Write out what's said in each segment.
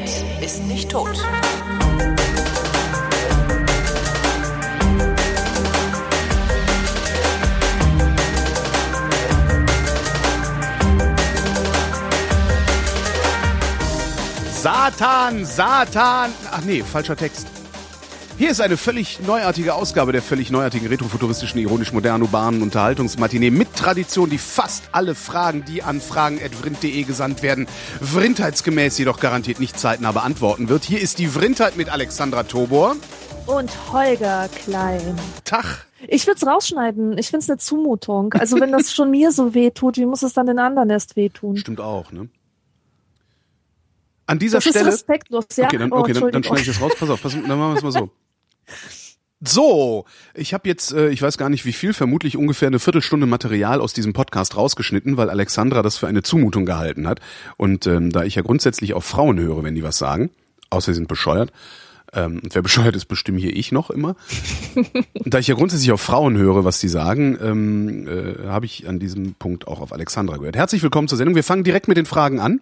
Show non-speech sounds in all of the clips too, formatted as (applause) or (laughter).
Internet ist nicht tot. Satan, Satan. Ach nee, falscher Text. Hier ist eine völlig neuartige Ausgabe der völlig neuartigen retrofuturistischen, ironisch modernen, urbanen Unterhaltungsmatinee mit Tradition, die fast alle Fragen, die an fragen.vrind.de gesandt werden, vrindheitsgemäß jedoch garantiert nicht zeitnah beantworten wird. Hier ist die Vrindheit mit Alexandra Tobor. Und Holger Klein. Tag. Ich würde es rausschneiden. Ich finde es eine Zumutung. Also wenn das schon mir so weh tut, wie muss es dann den anderen erst wehtun? Stimmt auch, ne? An dieser Das Stelle. ist respektlos, ja? Okay, dann, Oh, okay, dann, dann Entschuldigung. schneide ich das raus. Pass auf, pass, dann machen wir es mal so. So, ich habe jetzt, äh, ich weiß gar nicht wie viel, vermutlich ungefähr eine Viertelstunde Material aus diesem Podcast rausgeschnitten, weil Alexandra das für eine Zumutung gehalten hat. Und ähm, da ich ja grundsätzlich auf Frauen höre, wenn die was sagen, außer sie sind bescheuert, ähm, und wer (laughs) bescheuert ist, bestimme hier ich noch immer. Da ich ja grundsätzlich auf Frauen höre, was die sagen, ähm, äh, habe ich an diesem Punkt auch auf Alexandra gehört. Herzlich willkommen zur Sendung. Wir fangen direkt mit den Fragen an.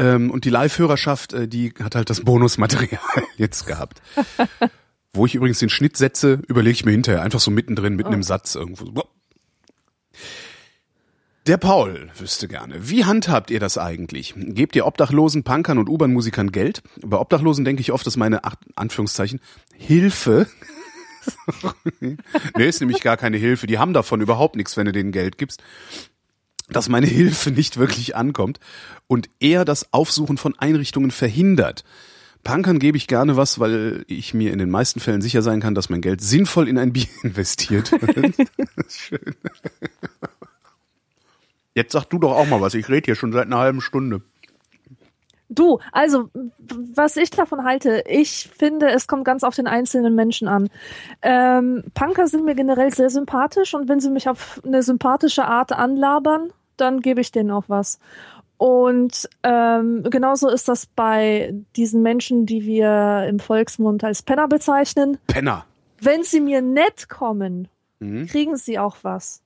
Ähm, und die Live-Hörerschaft, äh, die hat halt das Bonusmaterial (laughs) jetzt gehabt. Wo ich übrigens den Schnitt setze, überlege ich mir hinterher, einfach so mittendrin, mitten im Satz irgendwo. so. Der Paul wüsste gerne, wie handhabt ihr das eigentlich? Gebt ihr Obdachlosen, Punkern und U-Bahn-Musikern Geld? Bei Obdachlosen denke ich oft, dass meine, ach, Anführungszeichen, Hilfe (laughs) nee, ist nämlich gar keine Hilfe. Die haben davon überhaupt nichts, wenn du denen Geld gibst. Dass meine (laughs) Hilfe nicht wirklich ankommt und eher das Aufsuchen von Einrichtungen verhindert. Punkern gebe ich gerne was, weil ich mir in den meisten Fällen sicher sein kann, dass mein Geld sinnvoll in ein Bier (laughs) investiert wird. (laughs) Schön. Jetzt sag du doch auch mal was. Ich rede hier schon seit einer halben Stunde. Du, also, was ich davon halte, ich finde, es kommt ganz auf den einzelnen Menschen an. Ähm, Punker sind mir generell sehr sympathisch und wenn sie mich auf eine sympathische Art anlabern, dann gebe ich denen auch was. Und ähm, genauso ist das bei diesen Menschen, die wir im Volksmund als Penner bezeichnen. Penner. Wenn sie mir nett kommen, Mhm. kriegen sie auch was.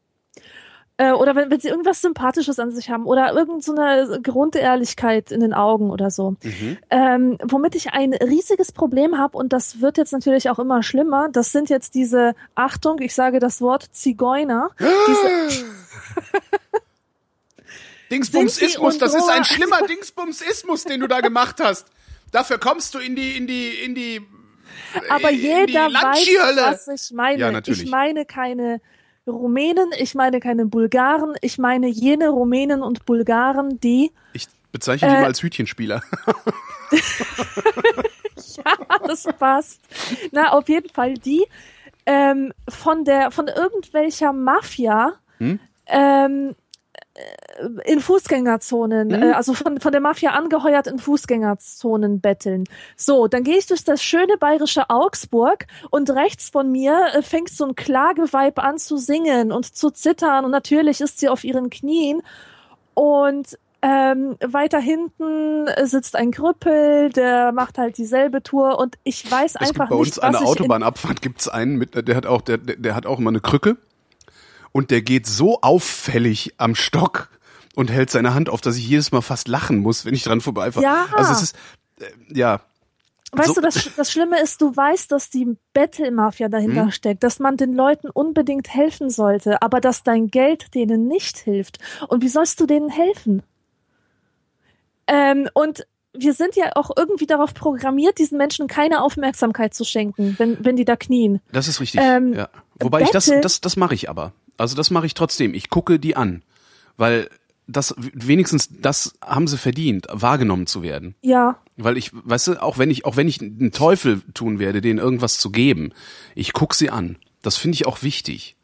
Äh, oder wenn, wenn sie irgendwas Sympathisches an sich haben oder irgendeine so Grundehrlichkeit in den Augen oder so. Mhm. Ähm, womit ich ein riesiges Problem habe und das wird jetzt natürlich auch immer schlimmer, das sind jetzt diese, Achtung, ich sage das Wort Zigeuner. (gasps) Diese, (laughs) Dingsbumsismus, das ist ein schlimmer (laughs) Dingsbumsismus, den du da gemacht hast. Dafür kommst du in die, in die, in die, aber in die jeder weiß, Landskihölle. was ich meine. Ja, natürlich. Ich meine keine Rumänen, ich meine keine Bulgaren, ich meine jene Rumänen und Bulgaren, die Ich bezeichne dich Äh, mal als Hütchenspieler. (laughs) (laughs) das passt. Na, auf jeden Fall die ähm, von der von irgendwelcher Mafia Hm? ähm, äh, in Fußgängerzonen, Hm? äh, also von, von der Mafia angeheuert in Fußgängerzonen betteln. So, dann gehe ich durch das schöne bayerische Augsburg und rechts von mir äh, fängt so ein Klageweib an zu singen und zu zittern und natürlich ist sie auf ihren Knien und ähm, weiter hinten sitzt ein Krüppel, der macht halt dieselbe Tour und ich weiß Es einfach gibt bei uns nicht, an der Autobahnabfahrt gibt's einen mit, der hat auch, der der hat auch immer eine Krücke und der geht so auffällig am Stock und hält seine Hand auf, dass ich jedes Mal fast lachen muss, wenn ich dran vorbeifahre. Ja. Also es ist, äh, ja, Weißt so- du, das, das Schlimme ist, du weißt, dass die Bettelmafia dahinter Hm? steckt, dass man den Leuten unbedingt helfen sollte, aber dass dein Geld denen nicht hilft. Und wie sollst du denen helfen? Ähm, und wir sind ja auch irgendwie darauf programmiert, diesen Menschen keine Aufmerksamkeit zu schenken, wenn, wenn die da knien. das ist richtig. Ähm, ja. Wobei ich das, das, das mache ich aber. Also das mache ich trotzdem. Ich gucke die an, weil das wenigstens das haben sie verdient, wahrgenommen zu werden. Ja, Weil ich, weißt du, auch wenn ich, auch wenn ich einen Teufel tun werde, denen irgendwas zu geben, ich guck sie an. Das finde ich auch wichtig.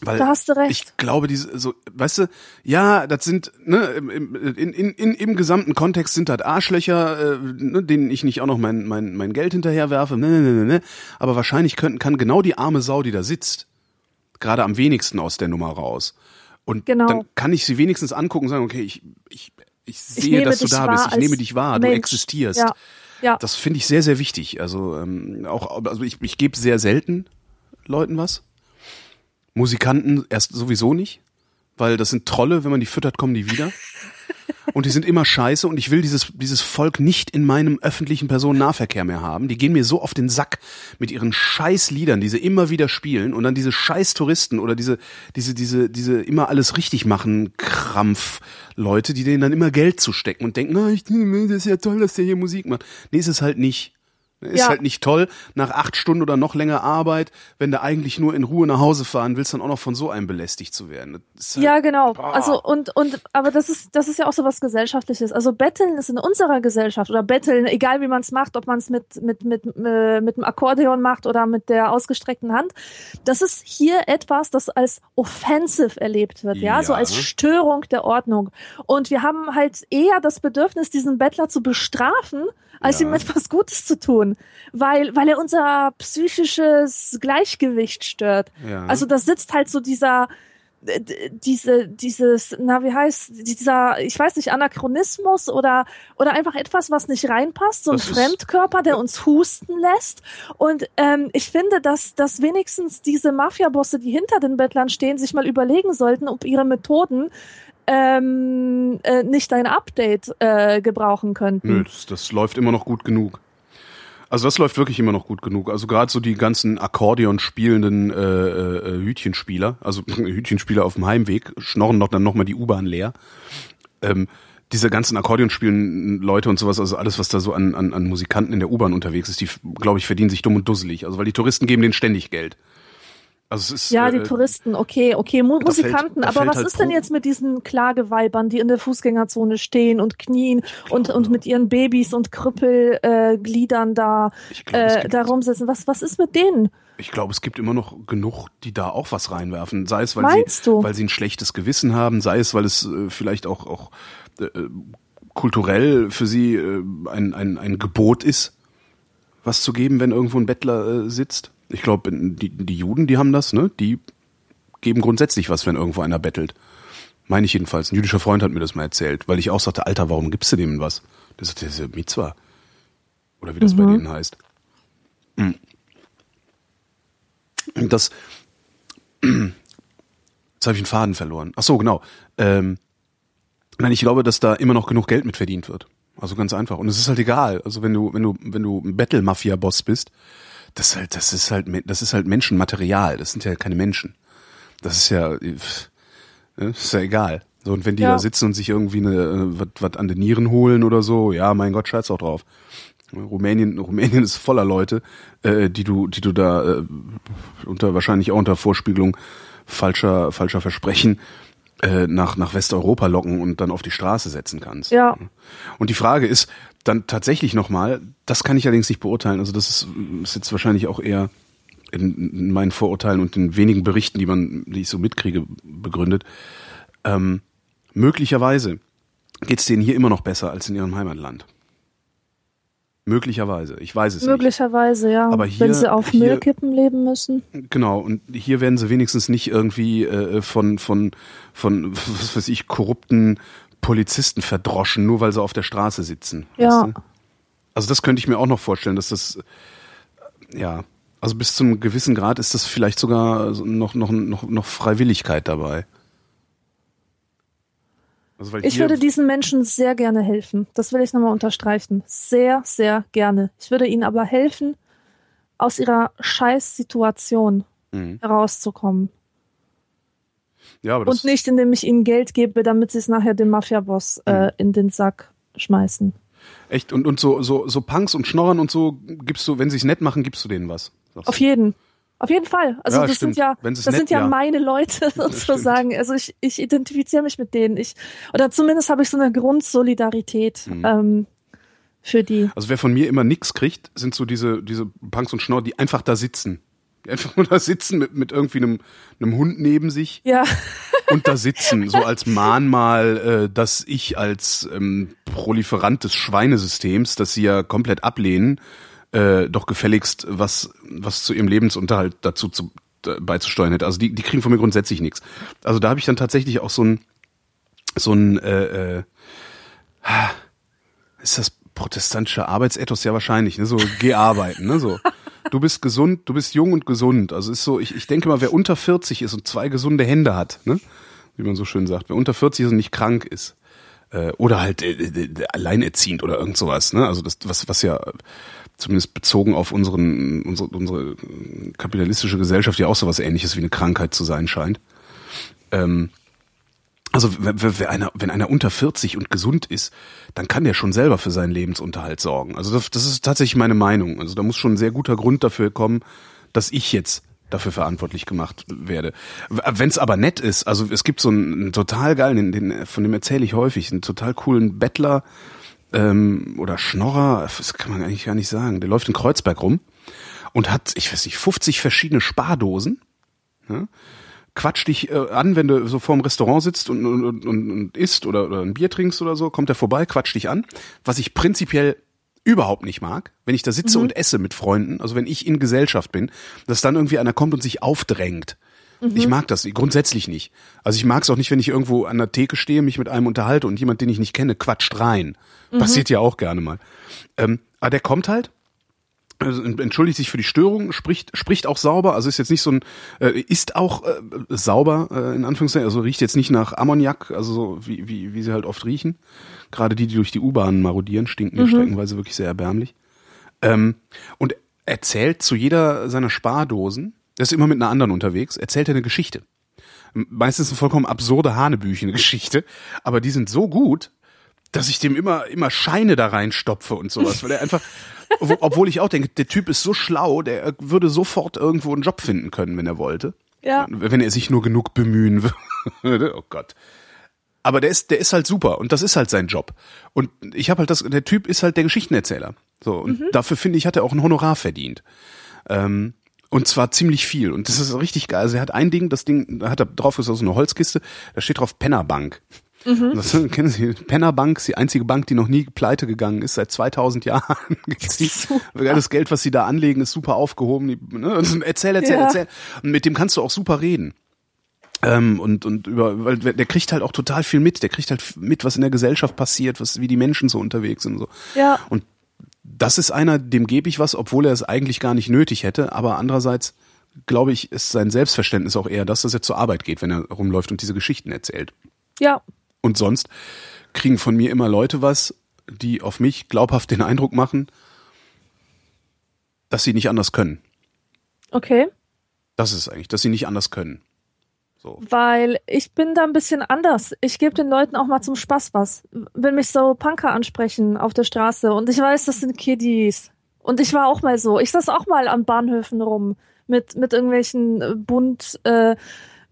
Weil Da hast du recht. Ich glaube, diese, so, weißt du, ja, das sind, ne, im, im, in, in, in, im gesamten Kontext sind das Arschlöcher, äh, ne, denen ich nicht auch noch mein, mein, mein Geld hinterherwerfe, ne, ne, ne, ne, ne. Aber wahrscheinlich könnten, kann genau die arme Sau, die da sitzt, gerade am wenigsten aus der Nummer raus. Und Genau. dann kann ich sie wenigstens angucken und sagen, okay, ich, ich, ich Ich sehe, nehme dass du da bist, ich nehme dich wahr, du Mensch. existierst. Ja, ja. Das finde ich sehr, sehr wichtig. Also ähm, auch, also ich, ich gebe sehr selten Leuten was. Musikanten erst sowieso nicht, weil das sind Trolle, wenn man die füttert, kommen die wieder. Und die sind immer scheiße und ich will dieses, dieses Volk nicht in meinem öffentlichen Personennahverkehr mehr haben. Die gehen mir so auf den Sack mit ihren scheiß Liedern, die sie immer wieder spielen und dann diese scheiß Touristen oder diese, diese, diese, diese immer alles richtig machen Krampf Leute, die denen dann immer Geld zustecken und denken, na, ich, das ist ja toll, dass der hier Musik macht. Nee, ist es halt nicht. Ist Ja. halt nicht toll, nach acht Stunden oder noch länger Arbeit, wenn du eigentlich nur in Ruhe nach Hause fahren willst, dann auch noch von so einem belästigt zu werden. Halt, Ja, genau. Boah. Also und und aber das ist das ist ja auch so was gesellschaftliches. Also Betteln ist in unserer Gesellschaft oder Betteln, egal wie man es macht, ob man es mit mit mit äh, mit dem Akkordeon macht oder mit der ausgestreckten Hand, das ist hier etwas, das als offensive erlebt wird, ja, Ja. so als Störung der Ordnung. Und wir haben halt eher das Bedürfnis, diesen Bettler zu bestrafen, als Ja. ihm etwas Gutes zu tun, weil weil er unser psychisches Gleichgewicht stört. Ja. Also da sitzt halt so dieser d- diese dieses na wie heißt dieser ich weiß nicht Anachronismus oder oder einfach etwas was nicht reinpasst so ein Das Fremdkörper der uns husten lässt und ähm, ich finde dass dass wenigstens diese Mafiabosse die hinter den Bettlern stehen sich mal überlegen sollten ob ihre Methoden ähm, äh, nicht ein Update äh, gebrauchen könnten Nö, das, das läuft immer noch gut genug. Also das läuft wirklich immer noch gut genug. Also gerade so die ganzen Akkordeon spielenden äh, äh, Hütchenspieler, also (laughs) Hütchenspieler auf dem Heimweg, schnorren doch dann nochmal die U-Bahn leer. Ähm, diese ganzen Akkordeon spielen Leute und sowas, also alles, was da so an, an, an Musikanten in der U-Bahn unterwegs ist, die, glaube ich, verdienen sich dumm und dusselig. Also weil die Touristen geben denen ständig Geld. Also es ist, Ja, die äh, Touristen, okay, okay, Mu fällt- Musikanten, da aber fällt was halt ist denn jetzt mit diesen Klageweibern, die in der Fußgängerzone stehen und knien und, und mit ihren Babys und Krüppelgliedern äh, da, glaub, äh, da rumsitzen? Was, was ist mit denen? Ich glaube, es gibt immer noch genug, die da auch was reinwerfen. Sei es, weil Meinst sie, du? weil sie ein schlechtes Gewissen haben, sei es, weil es äh, vielleicht auch, auch äh, kulturell für sie äh, ein, ein, ein Gebot ist, was zu geben, wenn irgendwo ein Bettler äh, sitzt. Ich glaube, die, die Juden, die haben das, ne? Die geben grundsätzlich was, wenn irgendwo einer bettelt. Meine ich jedenfalls. Ein jüdischer Freund hat mir das mal erzählt, weil ich auch sagte, Alter, warum gibst du dem was? Das ist Mitzwa. Oder wie das bei Mhm. denen heißt. Und Das, (clears throat) jetzt habe ich einen Faden verloren. Ach so, genau. Ähm, nein, ich glaube, dass da immer noch genug Geld mit verdient wird. Also ganz einfach. Und es ist halt egal. Also wenn du, wenn du, wenn du ein Battle-Mafia-Boss bist, das ist halt, das ist halt, das ist halt Menschenmaterial. Das sind ja keine Menschen. Das ist ja, ne, ist ja egal. So, und wenn die Ja. da sitzen und sich irgendwie eine, äh, was, was an den Nieren holen oder so, ja, mein Gott, scheiß auch drauf. Rumänien, Rumänien ist voller Leute, äh, die du, die du da äh, unter wahrscheinlich auch unter Vorspiegelung falscher, falscher Versprechen äh, nach nach Westeuropa locken und dann auf die Straße setzen kannst. Ja. Und die Frage ist dann tatsächlich nochmal, das kann ich allerdings nicht beurteilen. Also das ist, ist jetzt wahrscheinlich auch eher in, in meinen Vorurteilen und den wenigen Berichten, die man, die ich so mitkriege, begründet. Ähm, möglicherweise geht's denen hier immer noch besser als in ihrem Heimatland. Möglicherweise, ich weiß es nicht. Möglicherweise, ja. Aber hier- wenn sie auf hier- Müllkippen leben müssen. Genau, und hier werden sie wenigstens nicht irgendwie äh, von, von, von, was weiß ich, korrupten Polizisten verdroschen, nur weil sie auf der Straße sitzen. Ja. Weißt du? Also das könnte ich mir auch noch vorstellen, dass das, äh, ja, also bis zum gewissen Grad ist das vielleicht sogar so noch, noch, noch, noch Freiwilligkeit dabei. Also Ich würde diesen Menschen sehr gerne helfen. Das will ich nochmal unterstreichen. Sehr, sehr gerne. Ich würde ihnen aber helfen, aus ihrer Scheißsituation Mhm. herauszukommen. Ja, aber das, Und nicht, indem ich ihnen Geld gebe, damit sie es nachher dem Mafiaboss Mhm. äh, in den Sack schmeißen. echt, und, und so, so, so Punks und Schnorren und so gibst du, wenn sie es nett machen, gibst du denen was. sagst Auf jeden. Auf jeden Fall. Also Ja, das stimmt. sind ja, das nett- sind ja, ja. meine Leute (laughs) sozusagen. Also ich, ich identifiziere mich mit denen. Ich oder zumindest habe ich so eine Grundsolidarität Mhm. ähm, für die. Also wer von mir immer nix kriegt, sind so diese, diese Punks und Schnorr, die einfach da sitzen. Einfach nur da sitzen mit, mit irgendwie einem, einem Hund neben sich Ja, und da sitzen, so (laughs) als Mahnmal, äh, dass ich als ähm, Proliferant des Schweinesystems, das sie ja komplett ablehnen, äh, doch gefälligst was, was zu ihrem Lebensunterhalt dazu zu, äh, beizusteuern hätte. Also die, die kriegen von mir grundsätzlich nichts. Also da habe ich dann tatsächlich auch so ein, so ein, äh, äh, ist das protestantische Arbeitsethos ja wahrscheinlich, ne? So geh arbeiten, ne? So. Du bist gesund, du bist jung und gesund. Also ist so, ich, ich denke mal, wer unter 40 ist und zwei gesunde Hände hat, ne? Wie man so schön sagt, wer unter 40 ist und nicht krank ist, Äh, oder halt äh, äh, alleinerziehend oder irgend sowas, ne? Also das, was, was ja zumindest bezogen auf unseren, unsere, unsere kapitalistische Gesellschaft ja auch sowas ähnliches wie eine Krankheit zu sein scheint. Ähm, also wenn einer, unter 40 und gesund ist, dann kann der schon selber für seinen Lebensunterhalt sorgen. Also das, ist tatsächlich meine Meinung. Also da muss schon ein sehr guter Grund dafür kommen, dass ich jetzt dafür verantwortlich gemacht werde. Wenn es aber nett ist, also es gibt so einen, einen total geilen, den, den, von dem erzähle ich häufig, einen total coolen Bettler ähm, oder Schnorrer, das kann man eigentlich gar nicht sagen. Der läuft in Kreuzberg rum und hat, ich weiß nicht, 50 verschiedene Spardosen. Ja? Quatscht dich äh, an, wenn du so vorm Restaurant sitzt und, und, und, und isst oder, oder ein Bier trinkst oder so, kommt er vorbei, quatscht dich an. Was ich prinzipiell überhaupt nicht mag, wenn ich da sitze mhm. und esse mit Freunden, also wenn ich in Gesellschaft bin, dass dann irgendwie einer kommt und sich aufdrängt. Mhm. Ich mag das grundsätzlich nicht. Also ich mag es auch nicht, wenn ich irgendwo an der Theke stehe, mich mit einem unterhalte und jemand, den ich nicht kenne, quatscht rein. Mhm. Passiert ja auch gerne mal. Ähm, aber der kommt halt entschuldigt sich für die Störung, spricht spricht auch sauber, also ist jetzt nicht so ein äh, ist auch äh, sauber äh, in Anführungszeichen, also riecht jetzt nicht nach Ammoniak, also so wie wie wie sie halt oft riechen. Gerade die, die durch die U-Bahn marodieren, stinken mhm. streckenweise wirklich sehr erbärmlich. Ähm, und erzählt zu jeder seiner Spardosen, der ist immer mit einer anderen unterwegs, erzählt er eine Geschichte. Meistens eine vollkommen absurde Hanebüchen-Geschichte, aber die sind so gut, dass ich dem immer immer Scheine da reinstopfe und sowas, weil er einfach obwohl ich auch denke, der Typ ist so schlau, der würde sofort irgendwo einen Job finden können, wenn er wollte. Ja. Wenn er sich nur genug bemühen (laughs) würde. oh Gott. Aber der ist, der ist halt super und das ist halt sein Job. Und ich habe halt das, der Typ ist halt der Geschichtenerzähler. So und mhm. dafür finde ich, hat er auch ein Honorar verdient. Ähm, und zwar ziemlich viel. Und das ist richtig geil. Also er hat ein Ding, das Ding, da hat er drauf ist so eine Holzkiste, da steht drauf Pennerbank. Mhm. Das kennen Sie, Penner Bank ist die einzige Bank, die noch nie pleite gegangen ist. Seit 2000 Jahren. (laughs) Das Geld, was Sie da anlegen, ist super aufgehoben. Die, ne? Erzähl, erzähl, ja. erzähl. Und mit dem kannst du auch super reden. Ähm, und und über, weil der kriegt halt auch total viel mit. Der kriegt halt mit, was in der Gesellschaft passiert, was wie die Menschen so unterwegs sind und so. Ja. Und das ist einer, dem gebe ich was, obwohl er es eigentlich gar nicht nötig hätte. Aber andererseits glaube ich, ist sein Selbstverständnis auch eher das, dass er zur Arbeit geht, wenn er rumläuft und diese Geschichten erzählt. Ja, und sonst kriegen von mir immer Leute was, die auf mich glaubhaft den Eindruck machen, dass sie nicht anders können. Okay. Das ist eigentlich, dass sie nicht anders können. So. Weil ich bin da ein bisschen anders. Ich gebe den Leuten auch mal zum Spaß was. Wenn mich so Punker ansprechen auf der Straße und ich weiß, das sind Kiddies. Und ich war auch mal so. Ich saß auch mal an Bahnhöfen rum mit, mit irgendwelchen bunt äh,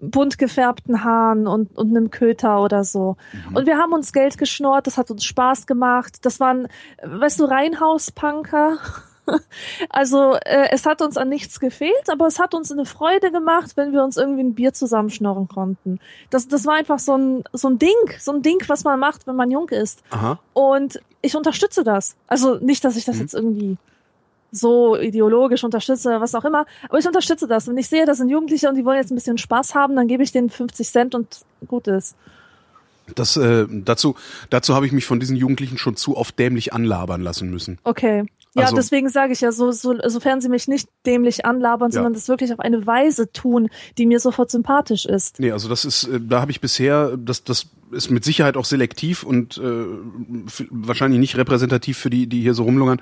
bunt gefärbten Haaren und, und einem Köter oder so. Mhm. Und wir haben uns Geld geschnurrt, das hat uns Spaß gemacht. Das waren, weißt du, Reinhauspunker. (laughs) Also äh, es hat uns an nichts gefehlt, aber es hat uns eine Freude gemacht, wenn wir uns irgendwie ein Bier zusammenschnorren konnten. Das, das war einfach so ein, so ein Ding, so ein Ding, was man macht, wenn man jung ist. Aha. Und ich unterstütze das. Also nicht, dass ich das mhm. jetzt irgendwie so ideologisch unterstütze, was auch immer. Aber ich unterstütze das. Wenn ich sehe, das sind Jugendliche und die wollen jetzt ein bisschen Spaß haben, dann gebe ich denen 50 Cent und gut ist. Das, äh, dazu, dazu habe ich mich von diesen Jugendlichen schon zu oft dämlich anlabern lassen müssen. Okay. Ja, also, deswegen sage ich ja, so, so, sofern sie mich nicht dämlich anlabern, ja. sondern das wirklich auf eine Weise tun, die mir sofort sympathisch ist. Nee, also das ist, äh, da habe ich bisher, das, das ist mit Sicherheit auch selektiv und äh, wahrscheinlich nicht repräsentativ für die, die hier so rumlungern.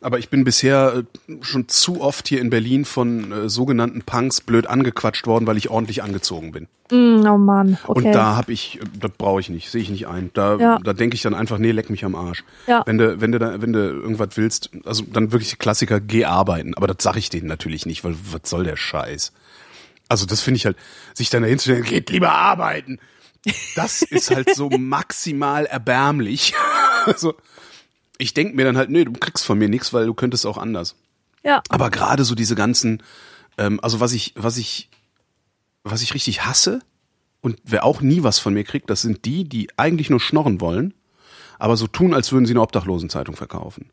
Aber ich bin bisher äh, schon zu oft hier in Berlin von äh, sogenannten Punks blöd angequatscht worden, weil ich ordentlich angezogen bin. Mm, oh Mann. Okay. Und da habe ich, äh, das brauche ich nicht, sehe ich nicht ein. Da, ja. da denke ich dann einfach, nee, leck mich am Arsch. Ja. Wenn du, wenn du da, wenn du irgendwas willst, also dann wirklich Klassiker, geh arbeiten. Aber das sage ich denen natürlich nicht, weil was soll der Scheiß? Also das finde ich halt, sich dann dahin zu stellen, geht lieber arbeiten. Das ist halt so (laughs) maximal erbärmlich. (laughs) also, ich denk mir dann halt, nee, du kriegst von mir nichts, weil du könntest auch anders. Ja. Aber gerade so diese ganzen, ähm, also was ich, was ich, was ich richtig hasse und wer auch nie was von mir kriegt, das sind die, die eigentlich nur schnorren wollen, aber so tun, als würden sie eine Obdachlosenzeitung verkaufen.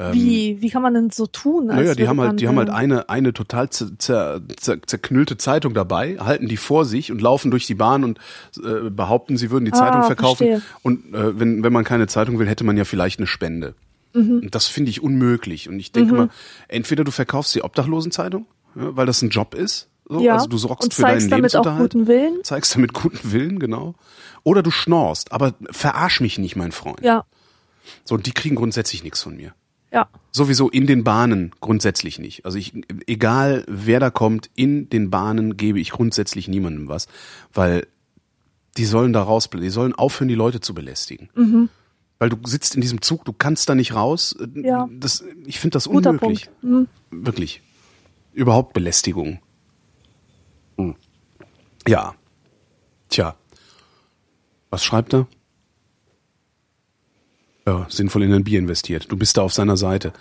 Ähm, wie, wie kann man denn so tun? Naja, die haben halt, die haben halt eine, eine total zer, zer, zer, zerknüllte Zeitung dabei, halten die vor sich und laufen durch die Bahn und äh, behaupten, sie würden die ah, Zeitung verkaufen. Verstehe. Und äh, wenn, wenn man keine Zeitung will, hätte man ja vielleicht eine Spende. Mhm. Und das finde ich unmöglich. Und ich denke mhm. mal, entweder du verkaufst die Obdachlosenzeitung, ja, weil das ein Job ist, So, Ja, also du sorgst und für zeigst deinen damit auch Lebensunterhalt. guten Willen. Zeigst damit guten Willen, genau. Oder du schnorst, aber verarsch mich nicht, mein Freund. Ja, So, und die kriegen grundsätzlich nichts von mir. Ja. Sowieso in den Bahnen grundsätzlich nicht. Also ich, egal wer da kommt, in den Bahnen gebe ich grundsätzlich niemandem was, weil die sollen da raus, die sollen aufhören, die Leute zu belästigen. Mhm. Weil du sitzt in diesem Zug, du kannst da nicht raus. Ja. Das, ich finde das Guter unmöglich. Mhm. Wirklich. Überhaupt Belästigung. Hm. Ja. Tja. Was schreibt er? Ja, sinnvoll in ein Bier investiert. Du bist da auf seiner Seite.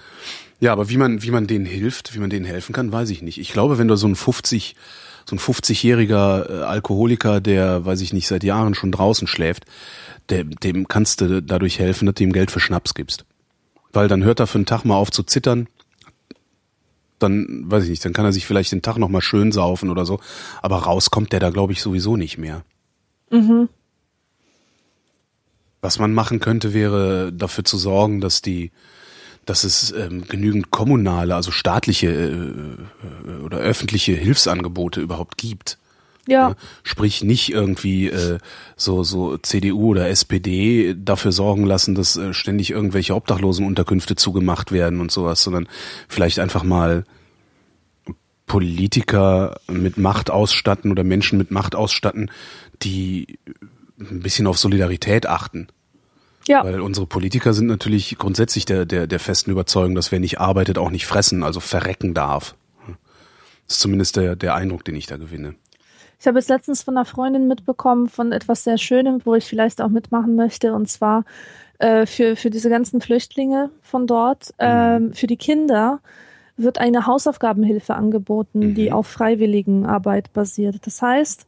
Ja, aber wie man, wie man denen hilft, wie man denen helfen kann, weiß ich nicht. Ich glaube, wenn du so ein 50, so ein 50-jähriger äh, Alkoholiker, der, weiß ich nicht, seit Jahren schon draußen schläft, der, dem kannst du dadurch helfen, dass du ihm Geld für Schnaps gibst. Weil dann hört er für einen Tag mal auf zu zittern, dann, weiß ich nicht, dann kann er sich vielleicht den Tag nochmal schön saufen oder so. Aber raus kommt der da, glaube ich, sowieso nicht mehr. Mhm. Was man machen könnte, wäre dafür zu sorgen, dass die, dass es ähm, genügend kommunale, also staatliche äh, oder öffentliche Hilfsangebote überhaupt gibt. Ja, Ja, sprich nicht irgendwie äh, so so CDU oder SPD dafür sorgen lassen, dass äh, ständig irgendwelche Obdachlosenunterkünfte zugemacht werden und sowas, sondern vielleicht einfach mal Politiker mit Macht ausstatten oder Menschen mit Macht ausstatten, die ein bisschen auf Solidarität achten. ja, Weil unsere Politiker sind natürlich grundsätzlich der, der, der festen Überzeugung, dass wer nicht arbeitet, auch nicht fressen, also verrecken darf. Das ist zumindest der, der Eindruck, den ich da gewinne. Ich habe jetzt letztens von einer Freundin mitbekommen von etwas sehr Schönem, wo ich vielleicht auch mitmachen möchte, und zwar äh, für, für diese ganzen Flüchtlinge von dort, ähm, für die Kinder wird eine Hausaufgabenhilfe angeboten, Mhm. die auf Freiwilligenarbeit basiert. Das heißt,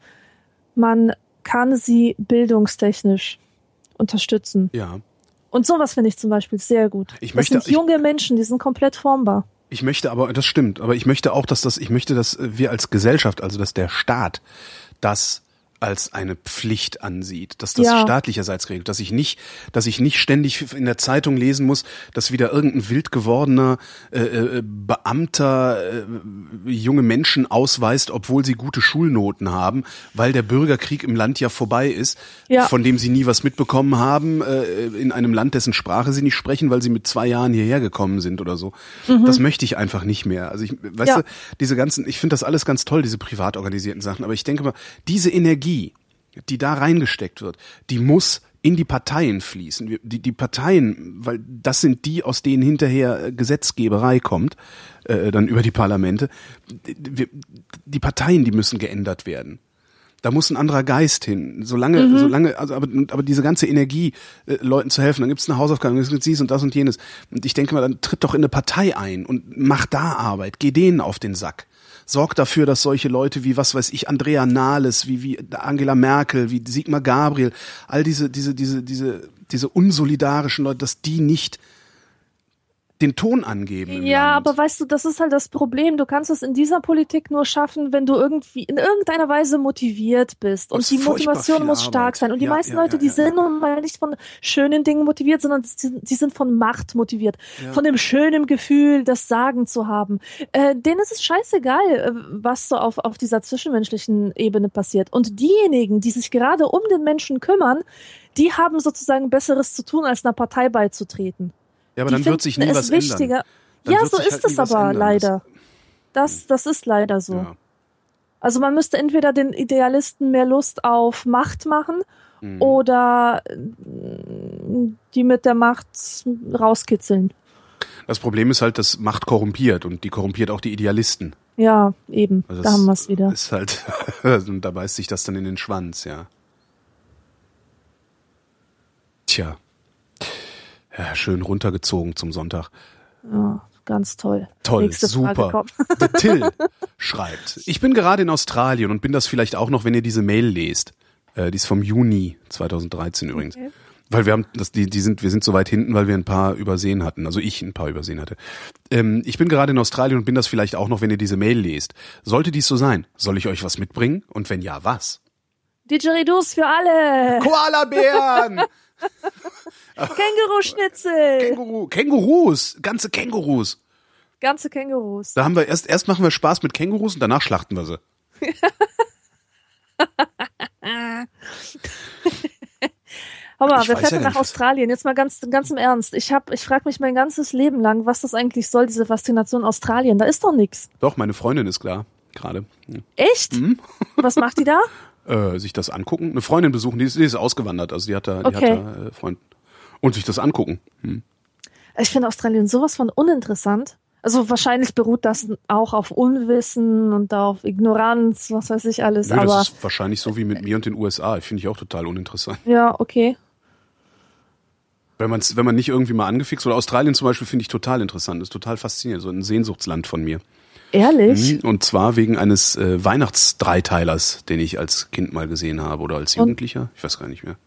man kann sie bildungstechnisch unterstützen. Ja. Und sowas finde ich zum Beispiel sehr gut. Ich das möchte- sind ich- junge Menschen, die sind komplett formbar. Ich möchte aber, das stimmt, aber ich möchte auch, dass das, ich möchte, dass wir als Gesellschaft, also dass der Staat das als eine Pflicht ansieht, dass das Ja. staatlicherseits regelt, dass ich nicht, dass ich nicht ständig in der Zeitung lesen muss, dass wieder irgendein wild gewordener äh, äh, Beamter äh, junge Menschen ausweist, obwohl sie gute Schulnoten haben, weil der Bürgerkrieg im Land ja vorbei ist, Ja. von dem sie nie was mitbekommen haben, äh, in einem Land, dessen Sprache sie nicht sprechen, weil sie mit zwei Jahren hierher gekommen sind oder so. Das möchte ich einfach nicht mehr. Also ich, weißt Ja. du, diese ganzen, ich finde das alles ganz toll, diese privat organisierten Sachen, aber ich denke mal, diese Energie, die da reingesteckt wird, die muss in die Parteien fließen. Die, die Parteien, weil das sind die, aus denen hinterher äh, Gesetzgeberei kommt, äh, dann über die Parlamente. Wir, die Parteien, die müssen geändert werden. Da muss ein anderer Geist hin. Solange, solange, also aber, aber diese ganze Energie, äh, Leuten zu helfen, dann gibt's eine Hausaufgabe, dann gibt's dies und das und jenes. Und ich denke mal, dann tritt doch in eine Partei ein und mach da Arbeit, geh denen auf den Sack. Sorg dafür, dass solche Leute wie, was weiß ich, Andrea Nahles, wie, wie Angela Merkel, wie Sigmar Gabriel, all diese, diese, diese, diese, diese unsolidarischen Leute, dass die nicht den Ton angeben. Ja, Land. aber weißt du, das ist halt das Problem. Du kannst es in dieser Politik nur schaffen, wenn du irgendwie in irgendeiner Weise motiviert bist. Und die Motivation muss Arbeit. stark sein. Und die Ja, meisten ja, Leute, ja, die sind nun mal nicht von schönen Dingen motiviert, sondern sie, sind von Macht motiviert. Von dem schönen Gefühl, das Sagen zu haben. Äh, denen ist es scheißegal, äh, was so auf, auf dieser zwischenmenschlichen Ebene passiert. Und diejenigen, die sich gerade um den Menschen kümmern, die haben sozusagen Besseres zu tun, als einer Partei beizutreten. Ja, aber die dann wird sich nie was es ändern. wichtiger. Dann ja, so ist halt es aber ändern. leider. Das, das ist leider so. Ja. Also man müsste entweder den Idealisten mehr Lust auf Macht machen Mhm. oder äh, die mit der Macht rauskitzeln. Das Problem ist halt, dass Macht korrumpiert und die korrumpiert auch die Idealisten. Ja, eben. Also da haben wir es wieder. Ist halt, (laughs) und da beißt sich das dann in den Schwanz, ja. Tja. Ja, schön runtergezogen zum Sonntag. Ja, ganz toll. Toll, Nächste super. Der (laughs) Till schreibt, ich bin gerade in Australien und bin das vielleicht auch noch, wenn ihr diese Mail lest. Äh, die ist vom Juni 2013 übrigens. Okay. Weil wir haben, das, die, die sind, wir sind so weit hinten, weil wir ein paar übersehen hatten. Also ich ein paar übersehen hatte. Ähm, ich bin gerade in Australien und bin das vielleicht auch noch, wenn ihr diese Mail lest. Sollte dies so sein, soll ich euch was mitbringen? Und wenn ja, was? Didgeridoo's für alle! Koalabären! (laughs) Känguru-Schnitzel! Känguru, Kängurus, ganze Kängurus. Ganze Kängurus. Da haben wir erst, erst machen wir Spaß mit Kängurus und danach schlachten wir sie. Ich wer fährt ja denn gar nach. Australien? Jetzt mal ganz, ganz im Ernst. Ich hab, ich frage mich mein ganzes Leben lang, was das eigentlich soll, diese Faszination Australien. Da ist doch nix. Doch, meine Freundin ist klar, gerade. Hm. Echt? (laughs) Was macht die da? Äh, sich das angucken. Eine Freundin besuchen, die ist, die ist ausgewandert, also die hat da, die Okay. hat da äh, Freund. Und sich das angucken. Hm. Ich finde Australien sowas von uninteressant. Also wahrscheinlich beruht das auch auf Unwissen und auf Ignoranz, was weiß ich alles. Nö, aber das ist wahrscheinlich so wie mit mir und den USA. Ich finde ich auch total uninteressant. ja, okay. Wenn, man's, wenn man nicht irgendwie mal angefixt oder Australien zum Beispiel finde ich total interessant, ist total faszinierend, so ein Sehnsuchtsland von mir. Ehrlich? Mhm, Und zwar wegen eines äh, Weihnachtsdreiteilers, den ich als Kind mal gesehen habe oder als Jugendlicher, ich weiß gar nicht mehr.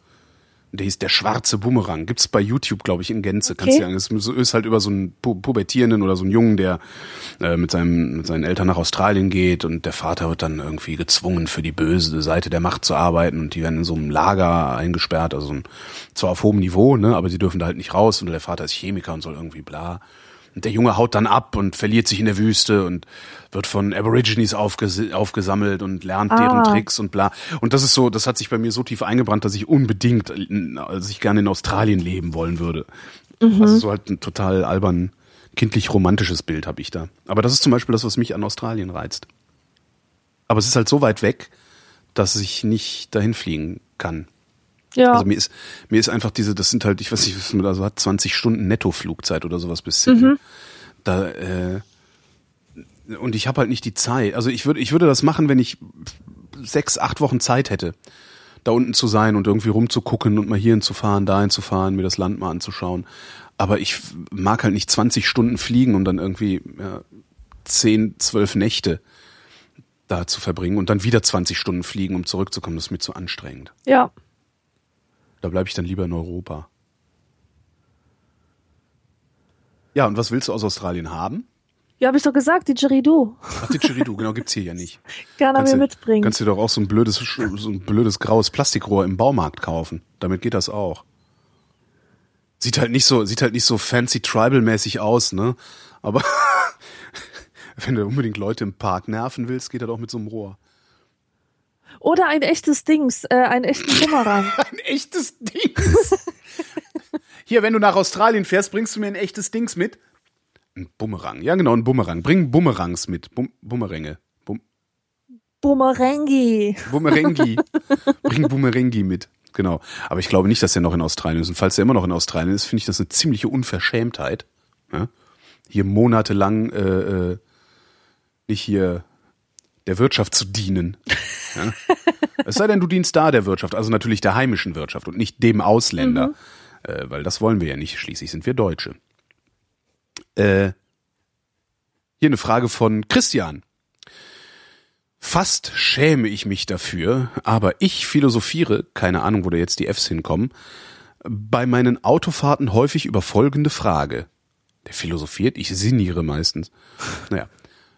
Der hieß Der schwarze Bumerang. Gibt's bei YouTube, glaube ich, in Gänze. Kannst Okay. du sagen, es ist halt über so einen pu Pubertierenden oder so einen Jungen, der äh, mit, seinem, mit seinen Eltern nach Australien geht und der Vater wird dann irgendwie gezwungen, für die böse Seite der Macht zu arbeiten und die werden in so einem Lager eingesperrt, also ein, zwar auf hohem Niveau, ne, aber sie dürfen da halt nicht raus und der Vater ist Chemiker und soll irgendwie bla. Und der Junge haut dann ab und verliert sich in der Wüste und wird von Aborigines aufges aufgesammelt und lernt deren Ah. Tricks und bla. Und das ist so, das hat sich bei mir so tief eingebrannt, dass ich unbedingt, also ich gerne in Australien leben wollen würde. Also so halt ein total albern, kindlich romantisches Bild habe ich da. Aber das ist zum Beispiel das, was mich an Australien reizt. Aber es ist halt so weit weg, dass ich nicht dahin fliegen kann. Ja. Also mir ist, mir ist einfach diese, das sind halt, ich weiß nicht, was man da so hat, 20 Stunden Nettoflugzeit oder sowas bis Sydney. Da, äh, und ich habe halt nicht die Zeit. Also ich würde, ich würde das machen, wenn ich sechs, acht Wochen Zeit hätte, da unten zu sein und irgendwie rumzugucken und mal hierhin zu fahren, dahin zu fahren, mir das Land mal anzuschauen. Aber ich mag halt nicht 20 Stunden fliegen und dann irgendwie ja, 10, 12 Nächte da zu verbringen und dann wieder 20 Stunden fliegen, um zurückzukommen. Das ist mir zu anstrengend. ja. Da bleibe ich dann lieber in Europa. Ja, und was willst du aus Australien haben? Ja, habe ich doch gesagt, die Didgeridoo. Ach, Didgeridoo, genau, gibt's hier ja nicht. Gerne mir du, mitbringen. kannst du doch auch so ein blödes, so ein blödes graues Plastikrohr im Baumarkt kaufen. Damit geht das auch. Sieht halt nicht so, sieht halt nicht so fancy tribal-mäßig aus, ne? Aber (laughs) wenn du unbedingt Leute im Park nerven willst, geht das auch mit so einem Rohr. Oder ein echtes Dings, äh, einen echten (laughs) Bumerang. Ein echtes Dings. Hier, wenn du nach Australien fährst, bringst du mir ein echtes Dings mit. Ein Bumerang. Ja, genau, ein Bumerang. Bring Bumerangs mit. Bum Bumeränge. Bum Bumerangi. Bumerangi. (laughs) Bring Bumerangi mit. Genau. Aber ich glaube nicht, dass er noch in Australien ist. Und falls er immer noch in Australien ist, finde ich das eine ziemliche Unverschämtheit. Ja? Hier monatelang äh, äh, nicht hier der Wirtschaft zu dienen. (laughs) Ja? es sei denn, du dienst da der Wirtschaft, also natürlich der heimischen Wirtschaft und nicht dem Ausländer. Äh, weil das wollen wir ja nicht. Schließlich sind wir Deutsche. Äh, hier eine Frage von Christian. Fast schäme ich mich dafür, aber ich philosophiere, keine Ahnung, wo da jetzt die Fs hinkommen, bei meinen Autofahrten häufig über folgende Frage. Der philosophiert, ich sinniere meistens. Naja.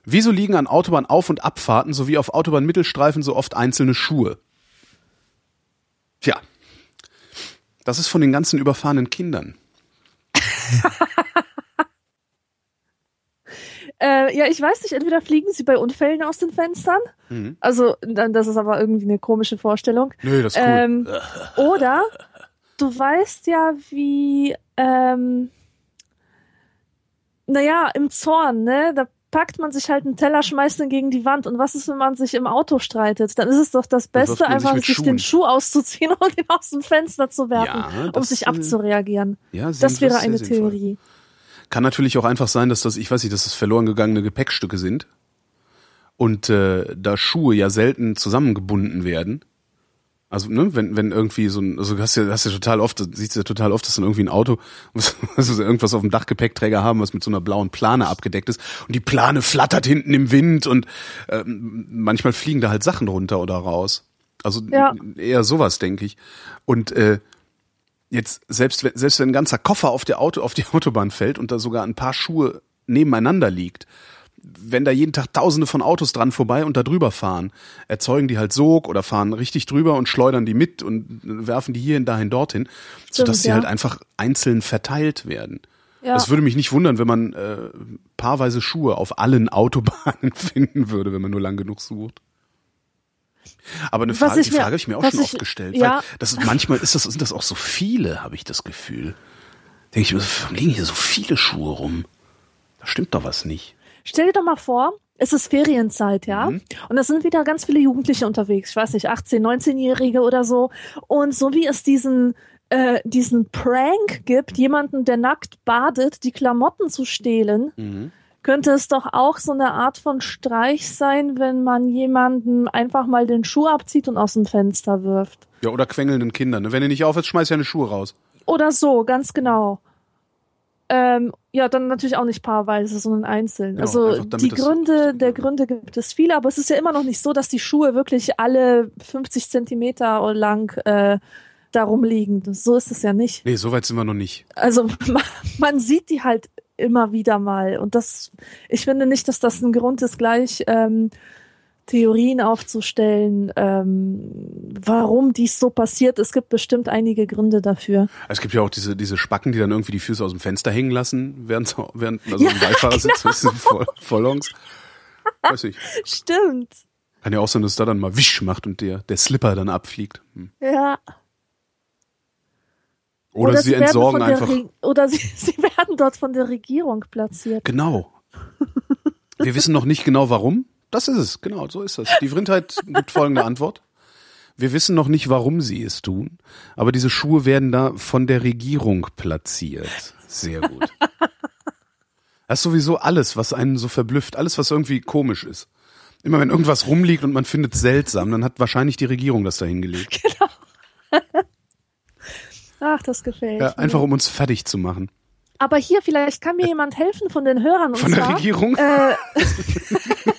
Wieso liegen an Autobahn-Auf- und Abfahrten sowie auf Autobahn-Mittelstreifen so oft einzelne Schuhe? Tja. Das ist von den ganzen überfahrenen Kindern. (laughs) Äh, ja, ich weiß nicht, entweder fliegen sie bei Unfällen aus den Fenstern. Mhm. Also, das ist aber irgendwie eine komische Vorstellung. Nö, das ist cool. Ähm, oder du weißt ja, wie, ähm, naja, im Zorn, ne? Da packt man sich halt einen Teller, schmeißt ihn gegen die Wand. Und was ist, wenn man sich im Auto streitet? Dann ist es doch das Beste, sich einfach sich Schuhen. den Schuh auszuziehen und (laughs) ihn aus dem Fenster zu werfen, Ja, um sich äh, abzureagieren. ja, Das wäre eine sinnvoll. Theorie. Kann natürlich auch einfach sein, dass das, ich weiß nicht, dass das verloren gegangene Gepäckstücke sind und äh, da Schuhe ja selten zusammengebunden werden. Also, ne, wenn, wenn irgendwie so ein, also hast du, hast du total oft, siehst du ja total oft, dass dann irgendwie ein Auto, (laughs) also irgendwas auf dem Dachgepäckträger haben, was mit so einer blauen Plane abgedeckt ist und die Plane flattert hinten im Wind und ähm, manchmal fliegen da halt Sachen runter oder raus. Also Ja. eher sowas, denke ich. Und äh, jetzt selbst wenn, selbst wenn ein ganzer Koffer auf der Auto auf die (laughs) Autobahn fällt und da sogar ein paar Schuhe nebeneinander liegt, wenn da jeden Tag Tausende von Autos dran vorbei und da drüber fahren, erzeugen die halt Sog oder fahren richtig drüber und schleudern die mit und werfen die hierhin, dahin, dorthin, sodass sie ja. halt einfach einzeln verteilt werden. Ja. Das würde mich nicht wundern, wenn man äh, paarweise Schuhe auf allen Autobahnen (laughs) finden würde, wenn man nur lang genug sucht. Aber eine Frage, die Frage habe ich mir auch schon ich- oft gestellt. ja. Weil das ist, manchmal ist das, sind das auch so viele, habe ich das Gefühl. Denke ich mir, warum liegen hier so viele Schuhe rum? Da stimmt doch was nicht. Stell dir doch mal vor, es ist Ferienzeit, ja? Mhm. Und es sind wieder ganz viele Jugendliche unterwegs. Ich weiß nicht, 18, 19-Jährige oder so. Und so wie es diesen, äh, diesen Prank gibt, jemanden, der nackt badet, die Klamotten zu stehlen, Mhm. könnte es doch auch so eine Art von Streich sein, wenn man jemanden einfach mal den Schuh abzieht und aus dem Fenster wirft. Ja, oder quengelnden Kindern. ne? Wenn ihr nicht aufhört, schmeißt ihr eine Schuhe raus. Oder so, ganz genau. Ähm, ja, dann natürlich auch nicht paarweise, sondern einzeln. Ja, also einfach die Gründe, der Gründe gibt es viele, aber es ist ja immer noch nicht so, dass die Schuhe wirklich alle 50 Zentimeter lang äh, darum liegen. So ist es ja nicht. Nee, so weit sind wir noch nicht. Also (laughs) man, man sieht die halt immer wieder mal und das, ich finde nicht, dass das ein Grund ist, gleich ähm, Theorien aufzustellen, ähm, warum dies so passiert. Es gibt bestimmt einige Gründe dafür. Es gibt ja auch diese, diese Spacken, die dann irgendwie die Füße aus dem Fenster hängen lassen, während, sie- während also Ja, im Beifahrersitz das sind voll, Vollongs. Weiß nicht. Stimmt. Kann ja auch sein, dass da dann mal wisch macht und der, der Slipper dann abfliegt. Hm. Ja. Oder, sie werden entsorgen einfach. Re oder sie, (laughs) sie werden dort von der Regierung platziert. Genau. Wir wissen noch nicht genau warum. Das ist es, genau, so ist das. Die Vrindheit gibt folgende Antwort. Wir wissen noch nicht, warum sie es tun, aber diese Schuhe werden da von der Regierung platziert. Sehr gut. Das ist sowieso alles, was einen so verblüfft, alles, was irgendwie komisch ist. Immer wenn irgendwas rumliegt und man findet es seltsam, dann hat wahrscheinlich die Regierung das da hingelegt. (laughs) Ach, das gefällt Ja, mir. einfach um uns fertig zu machen. Aber hier, vielleicht kann mir jemand helfen von den Hörern. Und Von der zwar, Regierung? Äh, (laughs)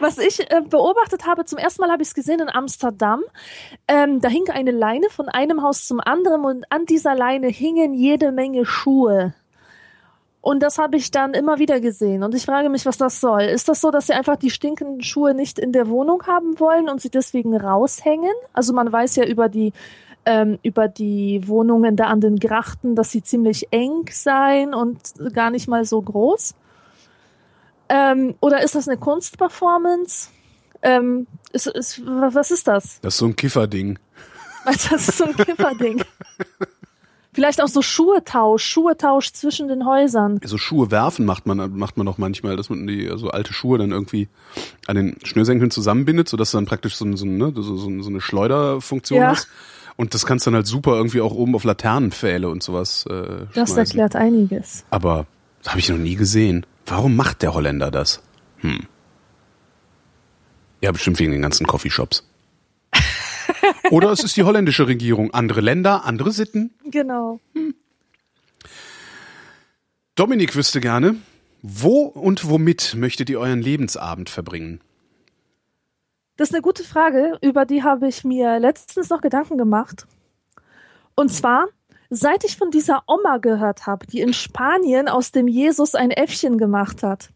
was ich äh, beobachtet habe, zum ersten Mal habe ich es gesehen in Amsterdam. Ähm, da hing eine Leine von einem Haus zum anderen und an dieser Leine hingen jede Menge Schuhe. Und das habe ich dann immer wieder gesehen. Und ich frage mich, was das soll. Ist das so, dass sie einfach die stinkenden Schuhe nicht in der Wohnung haben wollen und sie deswegen raushängen? Also man weiß ja über die ähm, über die Wohnungen da an den Grachten, dass sie ziemlich eng seien und gar nicht mal so groß. Ähm, oder ist das eine Kunstperformance? Ähm, ist, ist, was ist das? Das ist so ein Kifferding. (laughs) Also das ist so ein Kipperding. Vielleicht auch so Schuhetausch, Schuhetausch zwischen den Häusern. So Schuhe werfen macht man, macht man doch manchmal, dass man die also alte Schuhe dann irgendwie an den Schnürsenkeln zusammenbindet, sodass du dann praktisch so, so, ne, so, so, so eine Schleuderfunktion Ja. hast. Und das kannst du dann halt super irgendwie auch oben auf Laternenpfähle und sowas äh, Das schmeißen. erklärt einiges. Aber das habe ich noch nie gesehen. Warum macht der Holländer das? Hm. Ja, bestimmt wegen den ganzen Coffeeshops. (laughs) Oder es ist die holländische Regierung. Andere Länder, andere Sitten. Genau. Dominik wüsste gerne, wo und womit möchtet ihr euren Lebensabend verbringen? Das ist eine gute Frage, über die habe ich mir letztens noch Gedanken gemacht. Und zwar, seit ich von dieser Oma gehört habe, die in Spanien aus dem Jesus ein Äffchen gemacht hat.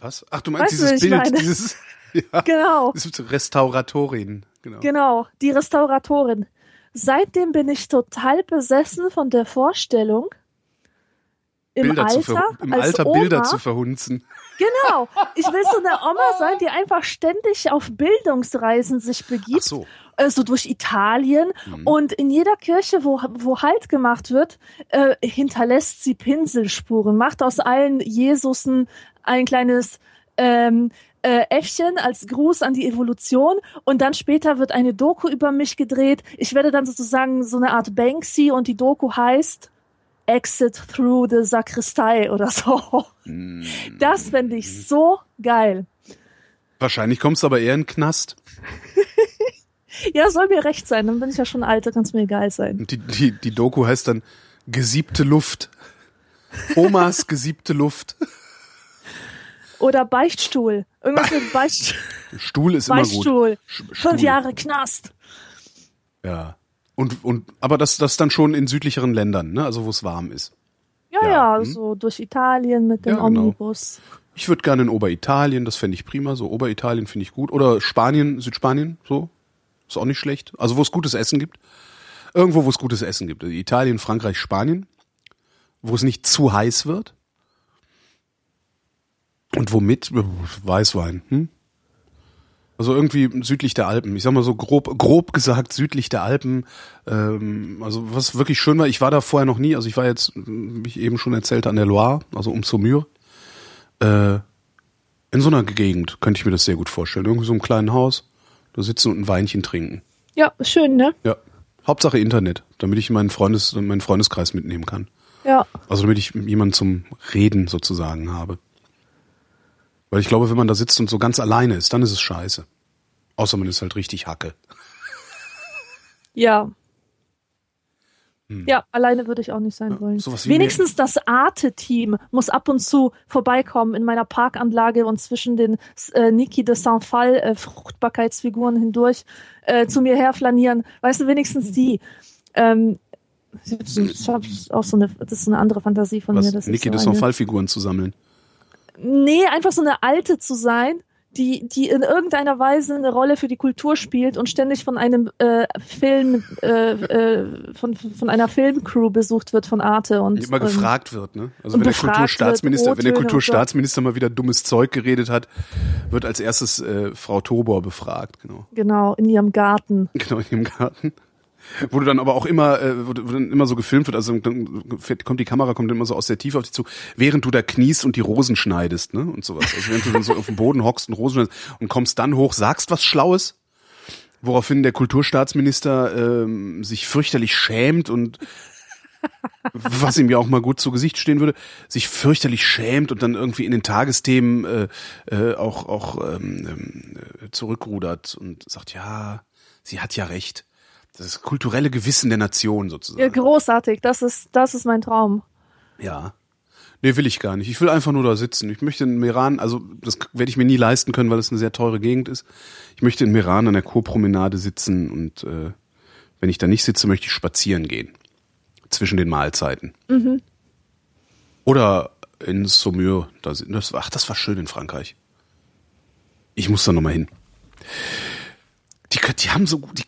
Was? Ach, du meinst Weißt dieses Bild, dieses (laughs) ja, Genau, Restauratorin, genau. genau, die Restauratorin. Seitdem bin ich total besessen von der Vorstellung, im Bilder zu Alter, ver im als Alter Oma, Bilder zu verhunzen. Genau. (laughs) Ich will so eine Oma sein, die einfach ständig auf Bildungsreisen sich Ach begibt, so. Äh, so durch Italien. Mhm. Und in jeder Kirche, wo, wo Halt gemacht wird, äh, hinterlässt sie Pinselspuren, macht aus allen Jesusen ein kleines ähm, äh, Äffchen als Gruß an die Evolution und dann später wird eine Doku über mich gedreht. Ich werde dann sozusagen so eine Art Banksy und die Doku heißt Exit Through the Sakristei oder so. Hm. Das fände ich so geil. Wahrscheinlich kommst du aber eher in den Knast. Ja, soll mir recht sein, dann bin ich ja schon alt, da kann es mir egal sein. Die, die, die Doku heißt dann Gesiebte Luft. Omas (laughs) gesiebte Luft. Oder Beichtstuhl. Irgendwas mit Beichtstuhl. Stuhl ist immer gut. Beichtstuhl. Fünf. Jahre Knast. Ja. Und, und, aber das, das dann schon in südlicheren Ländern, ne? Also wo es warm ist. Ja, Ja, ja, hm. so durch Italien mit dem Ja, genau. Omnibus. Ich würde gerne in Oberitalien, das fände ich prima. So Oberitalien finde ich gut. Oder Spanien, Südspanien, so. Ist auch nicht schlecht. Also wo es gutes Essen gibt. Irgendwo, wo es gutes Essen gibt. Italien, Frankreich, Spanien. Wo es nicht zu heiß wird. Und womit? Weißwein. Hm? Also irgendwie südlich der Alpen. Ich sag mal so grob, grob gesagt südlich der Alpen. Ähm, also was wirklich schön war, ich war da vorher noch nie. Also ich war jetzt, wie ich eben schon erzählte, an der Loire, also um Saumur. Äh, in so einer Gegend könnte ich mir das sehr gut vorstellen. Irgendwie so einem kleinen Haus, da sitzen und ein Weinchen trinken. Ja, schön, ne? Ja. Hauptsache Internet, damit ich meinen Freundes, meinen Freundeskreis mitnehmen kann. Ja. Also damit ich jemanden zum Reden sozusagen habe. Weil ich glaube, wenn man da sitzt und so ganz alleine ist, dann ist es scheiße. Außer man ist halt richtig Hacke. Ja. Ja, alleine würde ich auch nicht sein wollen. wie Wenigstens das Arte-Team muss ab und zu vorbeikommen in meiner Parkanlage und zwischen den äh, Niki de Saint-Fall äh, Fruchtbarkeitsfiguren hindurch äh, zu mir herflanieren. Weißt du, wenigstens die. Ähm, ich hab auch so eine, das ist eine andere Fantasie von mir. Was, Das ist Niki so de Saint-Fall-Figuren zu sammeln. Nee, einfach so eine alte zu sein, die, die in irgendeiner Weise eine Rolle für die Kultur spielt und ständig von einem äh, Film, äh, äh, von, von einer Filmcrew besucht wird von Arte und Die immer ähm, gefragt wird, ne? Also wenn der Kulturstaatsminister, wird, wenn der. Kulturstaatsminister mal wieder dummes Zeug geredet hat, wird als erstes äh, Frau Tobor befragt, genau. Genau, in ihrem Garten. Genau, in dem Garten. Wo du dann aber auch immer, äh, wo, wo dann immer so gefilmt wird, also dann fährt- kommt die Kamera, kommt immer so aus der Tiefe auf dich zu, während du da kniest und die Rosen schneidest, ne? Und sowas. Also während du dann so auf dem Boden hockst und Rosen schneidest und kommst dann hoch, sagst was Schlaues, woraufhin der Kulturstaatsminister ähm, sich fürchterlich schämt und (laughs) was ihm ja auch mal gut zu Gesicht stehen würde, sich fürchterlich schämt und dann irgendwie in den Tagesthemen äh, äh, auch auch ähm, äh, zurückrudert und sagt, ja, sie hat ja recht. Das kulturelle Gewissen der Nation Ja, sozusagen. großartig, das ist, das ist mein Traum. Ja. Nee, will ich gar nicht. Ich will einfach nur da sitzen. Ich möchte in Meran, also das werde ich mir nie leisten können, weil es eine sehr teure Gegend ist. Ich möchte in Meran an der Kurpromenade sitzen und äh, wenn ich da nicht sitze, möchte ich spazieren gehen. Zwischen den Mahlzeiten. Oder in Saumur. Da, das, ach, das war schön in Frankreich. Ich muss da nochmal hin. Die, die haben so die,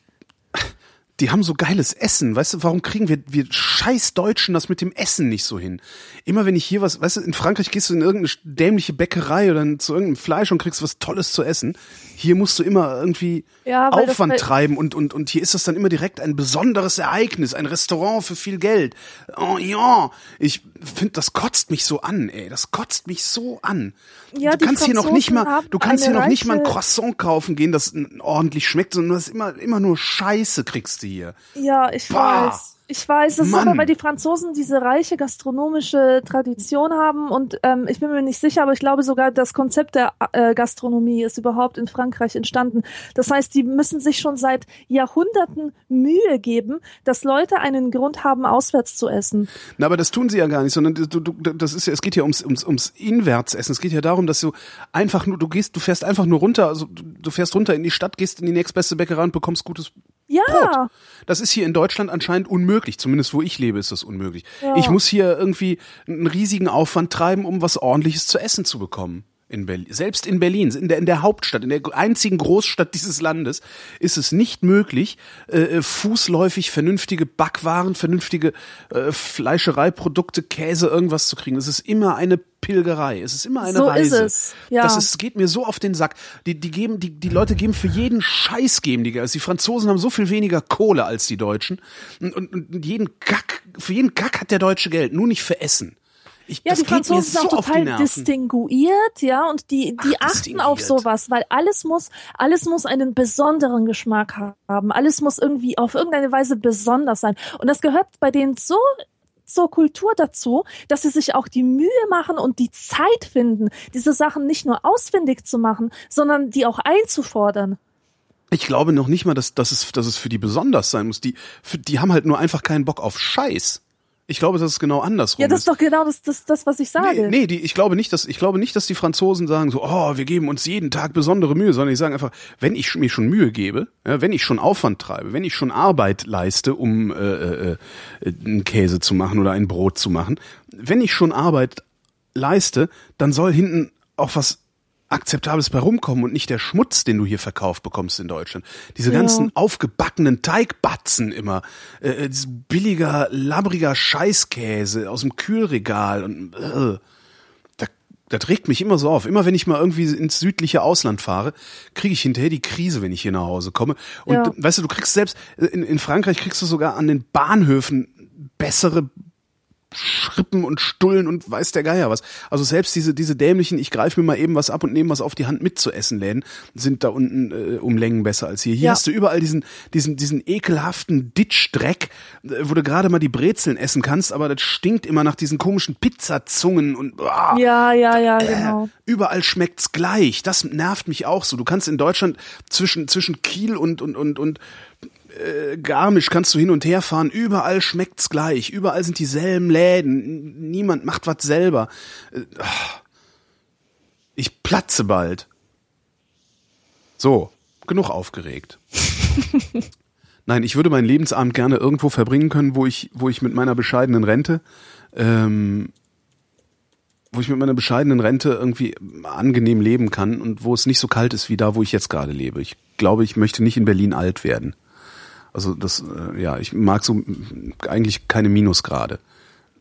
die haben so geiles Essen. Weißt du, warum kriegen wir, wir scheiß Deutschen das mit dem Essen nicht so hin? Immer wenn ich hier was, weißt du, in Frankreich gehst du in irgendeine dämliche Bäckerei oder zu irgendeinem Fleisch und kriegst was Tolles zu essen. Hier musst du immer irgendwie Ja, Aufwand bei- treiben und, und, und hier ist das dann immer direkt ein besonderes Ereignis, ein Restaurant für viel Geld. Oh ja, ich finde, das kotzt mich so an, ey. Das kotzt mich so an. Ja, du kannst hier noch nicht mal, du kannst hier noch nicht mal ein Croissant kaufen gehen, das ordentlich schmeckt, sondern du hast immer, immer nur Scheiße kriegst du hier. Ja, ich Bah. weiß. Ich weiß, das Mann. ist aber, weil die Franzosen diese reiche gastronomische Tradition haben und ähm, ich bin mir nicht sicher, aber ich glaube sogar, das Konzept der äh, Gastronomie ist überhaupt in Frankreich entstanden. Das heißt, die müssen sich schon seit Jahrhunderten Mühe geben, dass Leute einen Grund haben, auswärts zu essen. Na, aber das tun sie ja gar nicht, sondern du, du, das ist ja, es geht ja ums, ums, ums Inwärtsessen. Es geht ja darum, dass du einfach nur, du gehst, du fährst einfach nur runter, also du, du fährst runter in die Stadt, gehst in die nächstbeste Bäckerei und bekommst gutes Ja, Brot. Das ist hier in Deutschland anscheinend unmöglich. Zumindest wo ich lebe, ist das unmöglich. Ja. Ich muss hier irgendwie einen riesigen Aufwand treiben, um was ordentliches zu essen zu bekommen. In Berlin. Selbst in Berlin, in der, in der Hauptstadt, in der einzigen Großstadt dieses Landes, ist es nicht möglich, äh, fußläufig vernünftige Backwaren, vernünftige äh, Fleischereiprodukte, Käse, irgendwas zu kriegen. Es ist immer eine Pilgerei. Es ist immer eine So ist Reise. es, ja. Das ist, geht mir so auf den Sack. Die, die geben, die, die Leute geben für jeden Scheiß geben die. Also die Franzosen haben so viel weniger Kohle als die Deutschen. Und, und, und jeden Kack, für jeden Kack hat der Deutsche Geld, nur nicht für Essen. Ich, Ja, die Franzosen sind so auch total distinguiert, ja, und die, die Ach, achten auf sowas, weil alles muss, alles muss einen besonderen Geschmack haben. Alles muss irgendwie auf irgendeine Weise besonders sein. Und das gehört bei denen so zur Kultur dazu, dass sie sich auch die Mühe machen und die Zeit finden, diese Sachen nicht nur ausfindig zu machen, sondern die auch einzufordern. Ich glaube noch nicht mal, dass, dass, es, dass es für die besonders sein muss. Die, für, die haben halt nur einfach keinen Bock auf Scheiß. Ich glaube, dass es genau andersrum Ja, das ist doch genau das, das, das was ich sage. Nee, nee die, ich glaube nicht, dass ich glaube nicht, dass die Franzosen sagen so, oh, wir geben uns jeden Tag besondere Mühe, sondern die sagen einfach, wenn ich mir schon Mühe gebe, ja, wenn ich schon Aufwand treibe, wenn ich schon Arbeit leiste, um äh, äh, äh, einen Käse zu machen oder ein Brot zu machen, wenn ich schon Arbeit leiste, dann soll hinten auch was Akzeptables bei rumkommen und nicht der Schmutz, den du hier verkauft bekommst in Deutschland. Diese Ja. ganzen aufgebackenen Teigbatzen immer, äh, äh, billiger, labbriger Scheißkäse aus dem Kühlregal und äh, da, das regt mich immer so auf. Immer wenn ich mal irgendwie ins südliche Ausland fahre, kriege ich hinterher die Krise, wenn ich hier nach Hause komme. Und Ja. weißt du, du kriegst selbst, in, in Frankreich kriegst du sogar an den Bahnhöfen bessere Schrippen und Stullen und weiß der Geier was. Also selbst diese, diese dämlichen, ich greife mir mal eben was ab und nehme was auf die Hand mit zu essen Läden, sind da unten äh, um Längen besser als hier. Hier Ja. hast du überall diesen, diesen, diesen ekelhaften Ditchdreck, äh, wo du gerade mal die Brezeln essen kannst, aber das stinkt immer nach diesen komischen Pizzazungen und ah, Ja, ja, ja, genau. überall schmeckt's gleich. Das nervt mich auch so. Du kannst in Deutschland zwischen, zwischen Kiel und, und, und, und äh, Garmisch kannst du hin und her fahren. Überall schmeckt's gleich. Überall sind dieselben Läden. Niemand macht was selber. Äh, ah. Ich platze bald. So, genug aufgeregt. (laughs) Nein, ich würde meinen Lebensabend gerne irgendwo verbringen können, wo ich, wo ich mit meiner bescheidenen Rente ähm, wo ich mit meiner bescheidenen Rente irgendwie angenehm leben kann und wo es nicht so kalt ist wie da, wo ich jetzt gerade lebe. Ich glaube, ich möchte nicht in Berlin alt werden. Also das, äh, ja, ich mag so eigentlich keine Minusgrade.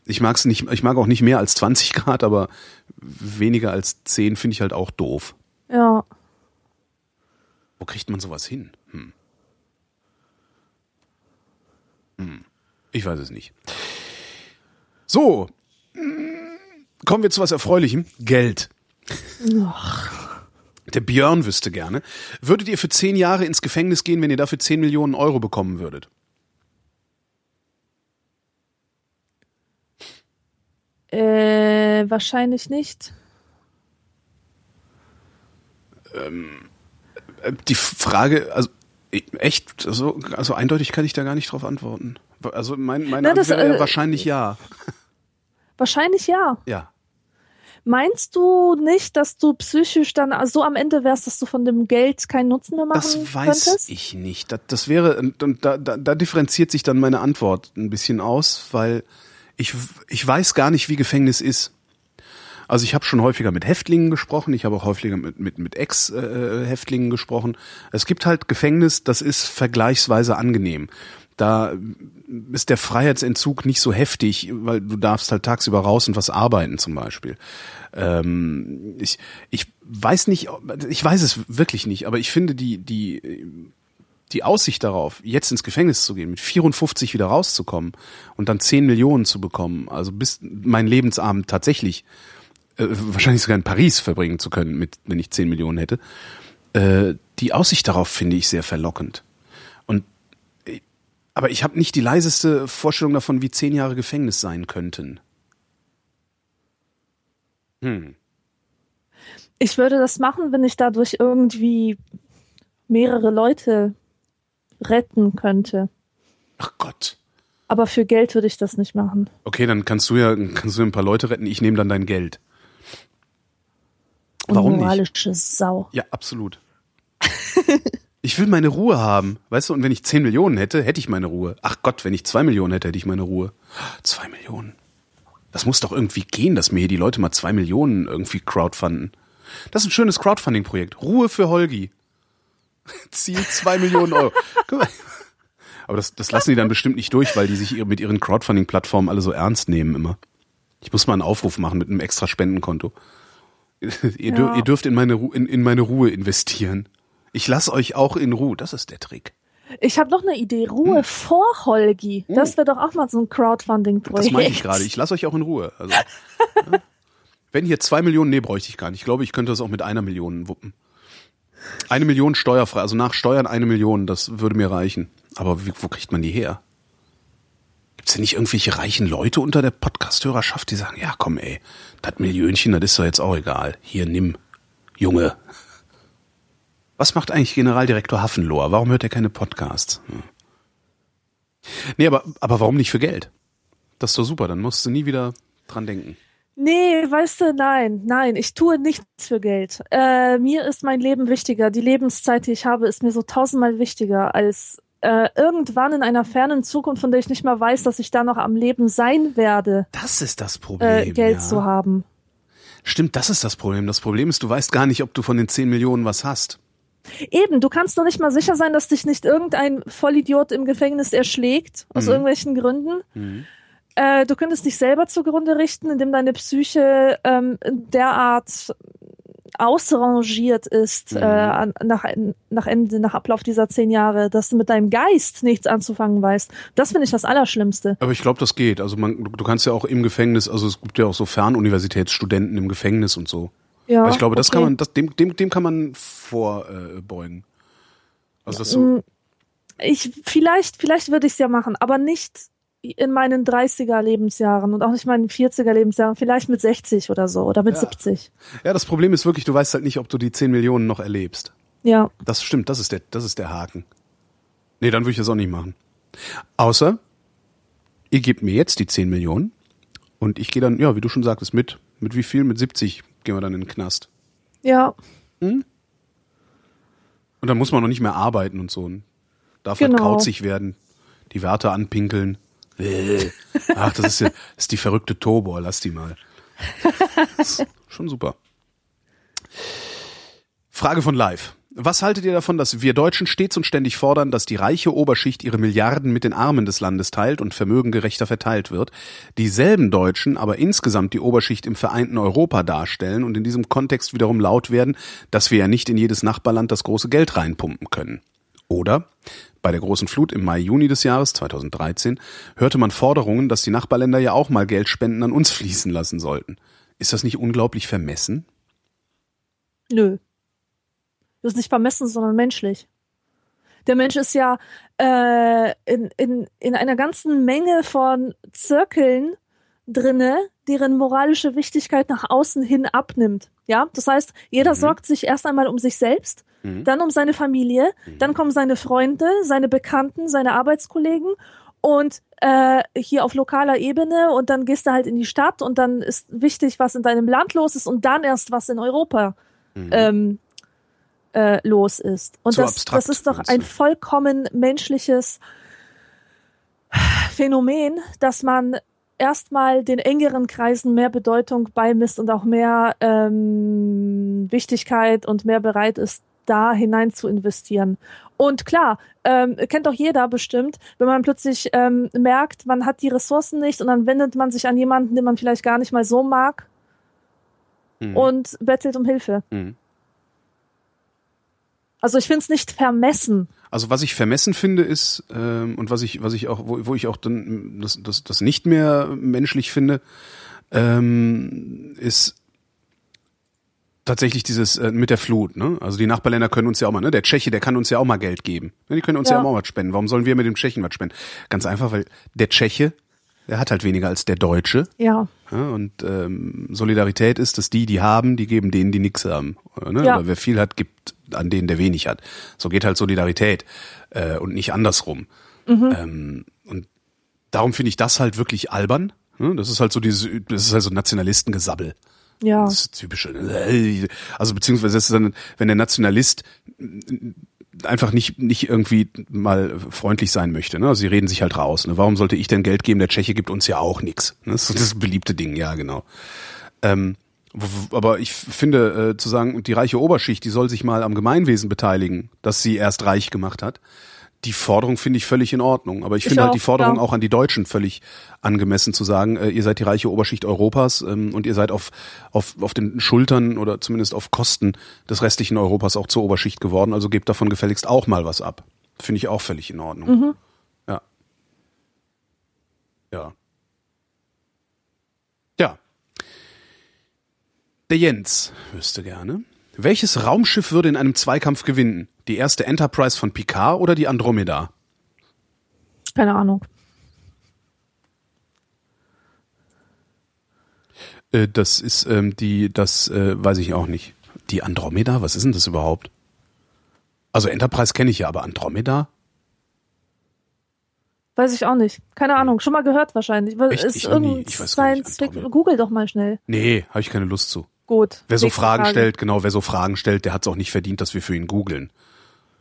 Ich mag's nicht, ich mag auch nicht mehr als 20 Grad, aber weniger als 10 finde ich halt auch doof. Ja. Wo kriegt man sowas hin? Hm. Hm. Ich weiß es nicht. So, kommen wir zu was Erfreulichem. Geld. Der Björn wüsste gerne. Würdet ihr für zehn Jahre ins Gefängnis gehen, wenn ihr dafür 10 Millionen Euro bekommen würdet? Äh, wahrscheinlich nicht. Äh, Die Frage, also echt, so also eindeutig kann ich da gar nicht drauf antworten. Also mein, meine Na, das, Antwort wäre äh, wahrscheinlich ja. Wahrscheinlich ja. Ja. Meinst du nicht, dass du psychisch dann so am Ende wärst, dass du von dem Geld keinen Nutzen mehr machen Das weiß könntest? ich nicht. Das, das wäre, und, und da, da, da differenziert sich dann meine Antwort ein bisschen aus, weil ich, ich weiß gar nicht, wie Gefängnis ist. Also ich habe schon häufiger mit Häftlingen gesprochen, ich habe auch häufiger mit, mit, mit Ex-Häftlingen gesprochen. Es gibt halt Gefängnis, das ist vergleichsweise angenehm. Da ist der Freiheitsentzug nicht so heftig, weil du darfst halt tagsüber raus und was arbeiten zum Beispiel. Ähm, ich, ich weiß nicht, ich weiß es wirklich nicht, aber ich finde die, die, die Aussicht darauf, jetzt ins Gefängnis zu gehen, mit 54 wieder rauszukommen und dann 10 Millionen zu bekommen, also bis mein Lebensabend tatsächlich äh, wahrscheinlich sogar in Paris verbringen zu können, mit, wenn ich 10 Millionen hätte, äh, die Aussicht darauf finde ich sehr verlockend. Aber ich habe nicht die leiseste Vorstellung davon, wie zehn Jahre Gefängnis sein könnten. Hm. Ich würde das machen, wenn ich dadurch irgendwie mehrere Leute retten könnte. Ach Gott. Aber für Geld würde ich das nicht machen. Okay, dann kannst du ja kannst du ein paar Leute retten. Ich nehme dann dein Geld. Warum nicht? Unmoralische Sau. Ja, absolut. (laughs) Ich will meine Ruhe haben, weißt du, und wenn ich 10 Millionen hätte, hätte ich meine Ruhe. Ach Gott, wenn ich 2 Millionen hätte, hätte ich meine Ruhe. 2 Millionen. Das muss doch irgendwie gehen, dass mir hier die Leute mal 2 Millionen irgendwie crowdfunden. Das ist ein schönes Crowdfunding-Projekt. Ruhe für Holgi. (laughs) Ziel 2 Millionen Euro. Guck mal. Aber das, das lassen die dann bestimmt nicht durch, weil die sich mit ihren Crowdfunding-Plattformen alle so ernst nehmen immer. Ich muss mal einen Aufruf machen mit einem extra Spendenkonto. (laughs) ihr, Ja. dürft in meine, Ru in, in meine Ruhe investieren. Ich lasse euch auch in Ruhe. Das ist der Trick. Ich habe noch eine Idee. Hm. Ruhe vor Holgi. Das wäre doch auch mal so ein Crowdfunding-Projekt. Das meine ich gerade. Ich lasse euch auch in Ruhe. Also, ja. (laughs) Wenn hier zwei Millionen, nee, bräuchte ich gar nicht. Ich glaube, ich könnte das auch mit einer Million wuppen. Eine Million steuerfrei, also nach Steuern eine Million, das würde mir reichen. Aber wie, wo kriegt man die her? Gibt's denn nicht irgendwelche reichen Leute unter der Podcast-Hörerschaft, die sagen, ja komm ey, das Millionchen, das ist doch jetzt auch egal. Hier, nimm, Junge. Was macht eigentlich Generaldirektor Hafenlohr? Warum hört er keine Podcasts? Hm. Nee, aber, aber warum nicht für Geld? Das ist doch super, dann musst du nie wieder dran denken. Nee, weißt du, nein, nein, ich tue nichts für Geld. Äh, mir ist mein Leben wichtiger. Die Lebenszeit, die ich habe, ist mir so tausendmal wichtiger als äh, irgendwann in einer fernen Zukunft, von der ich nicht mal weiß, dass ich da noch am Leben sein werde, Das ist das Problem. äh, Geld ja. zu haben. Stimmt, das ist das Problem. Das Problem ist, du weißt gar nicht, ob du von den 10 Millionen was hast. Eben, du kannst doch nicht mal sicher sein, dass dich nicht irgendein Vollidiot im Gefängnis erschlägt, aus Mhm. irgendwelchen Gründen. Äh, du könntest dich selber zugrunde richten, indem deine Psyche ähm, derart ausrangiert ist Mhm. äh, nach, nach Ende, nach Ablauf dieser zehn Jahre, dass du mit deinem Geist nichts anzufangen weißt. Das finde ich das Allerschlimmste. Aber ich glaube, das geht. Also man, du kannst ja auch im Gefängnis, also es gibt ja auch so Fernuniversitätsstudenten im Gefängnis und so. Ja, Aber ich glaube, das okay. kann man, das, dem, dem, dem kann man vorbeugen. Also das so, Mm, Ich, vielleicht, vielleicht würde ich es ja machen, aber nicht in meinen 30er Lebensjahren und auch nicht meinen 40er Lebensjahren, vielleicht mit 60 oder so oder mit Ja. 70. ja, das Problem ist wirklich, du weißt halt nicht, ob du die 10 Millionen noch erlebst. Ja. Das stimmt, das ist der, das ist der Haken. Nee, dann würde ich das auch nicht machen. Außer, ihr gebt mir jetzt die 10 Millionen und ich gehe dann, ja, wie du schon sagtest, mit, mit wie viel? Mit 70 gehen wir dann in den Knast. Ja, Und dann muss man noch nicht mehr arbeiten und so. Darf halt Genau. kauzig werden, die Werte anpinkeln. Äh. Ach, das ist ja, das ist die verrückte Tobor, lass die mal. Schon super. Frage von Live. Was haltet ihr davon, dass wir Deutschen stets und ständig fordern, dass die reiche Oberschicht ihre Milliarden mit den Armen des Landes teilt und Vermögen gerechter verteilt wird, dieselben Deutschen aber insgesamt die Oberschicht im vereinten Europa darstellen und in diesem Kontext wiederum laut werden, dass wir ja nicht in jedes Nachbarland das große Geld reinpumpen können? Oder bei der großen Flut im Mai, Juni des Jahres 2013 hörte man Forderungen, dass die Nachbarländer ja auch mal Geldspenden an uns (laughs) fließen lassen sollten. Ist das nicht unglaublich vermessen? nö. Das ist nicht vermessen, sondern menschlich. Der Mensch ist ja äh, in, in, in einer ganzen Menge von Zirkeln drinne, deren moralische Wichtigkeit nach außen hin abnimmt. Ja, das heißt, jeder Mhm. sorgt sich erst einmal um sich selbst, dann um seine Familie, dann kommen seine Freunde, seine Bekannten, seine Arbeitskollegen und äh, hier auf lokaler Ebene und dann gehst du halt in die Stadt und dann ist wichtig, was in deinem Land los ist und dann erst was in Europa ähm, äh, los ist. Und Zu das, das ist doch ein vollkommen menschliches Phänomen, dass man erstmal den engeren Kreisen mehr Bedeutung beimisst und auch mehr ähm, Wichtigkeit und mehr bereit ist, da hinein zu investieren. Und klar, ähm, kennt doch jeder bestimmt, wenn man plötzlich ähm, merkt, man hat die Ressourcen nicht und dann wendet man sich an jemanden, den man vielleicht gar nicht mal so mag Mhm. und bettelt um Hilfe. Mhm. Also ich finde es nicht vermessen. Also was ich vermessen finde ist ähm, und was ich was ich auch wo, wo ich auch dann das, das, das nicht mehr menschlich finde ähm, ist tatsächlich dieses äh, mit der Flut. Ne? Also die Nachbarländer können uns ja auch mal. Ne? Der Tscheche, der kann uns ja auch mal Geld geben. Ne? Die können uns ja. Ja. auch mal was spenden. Warum sollen wir mit dem Tschechen was spenden? Ganz einfach, weil der Tscheche der hat halt weniger als der Deutsche. Ja. Ja, und ähm, Solidarität ist, dass die, die haben, die geben denen, die nichts haben. Ne? Ja. Oder wer viel hat, gibt an denen, der wenig hat. So geht halt Solidarität äh, und nicht andersrum. Ähm, und darum finde ich das halt wirklich albern. Ne? Das ist halt so dieses, das ist halt so Nationalistengesabbel. Ja. Das ist typische. äh, Also beziehungsweise das ist dann, wenn der Nationalist einfach nicht nicht irgendwie mal freundlich sein möchte. Ne? Also sie reden sich halt raus. Ne? Warum sollte ich denn Geld geben? Der Tscheche gibt uns ja auch nichts. Ne? Das ist das beliebte Ding, ja genau. Ähm, aber ich finde, äh, zu sagen, die reiche Oberschicht, die soll sich mal am Gemeinwesen beteiligen, das sie erst reich gemacht hat. Die Forderung finde ich völlig in Ordnung. Aber ich, Ich finde halt die Forderung ja. auch an die Deutschen völlig angemessen zu sagen, äh, ihr seid die reiche Oberschicht Europas ähm, und ihr seid auf, auf, auf den Schultern oder zumindest auf Kosten des restlichen Europas auch zur Oberschicht geworden. Also gebt davon gefälligst auch mal was ab. Finde ich auch völlig in Ordnung. Mhm. Ja. Ja. Der Jens wüsste gerne. Welches Raumschiff würde in einem Zweikampf gewinnen? Die erste Enterprise von Picard oder die Andromeda? Keine Ahnung. Äh, das ist ähm, die, das äh, weiß ich auch nicht. Die Andromeda, was ist denn das überhaupt? Also Enterprise kenne ich ja, aber Andromeda? Weiß ich auch nicht. Keine Ahnung. Schon mal gehört wahrscheinlich. Echt? ist Ich nie. irgendein Ich weiß gar nicht, Science? Andromeda. Google doch mal schnell. Nee, habe ich keine Lust zu. Gut. Wer so Fragen Frage. stellt, genau, wer so Fragen stellt, der hat es auch nicht verdient, dass wir für ihn googeln.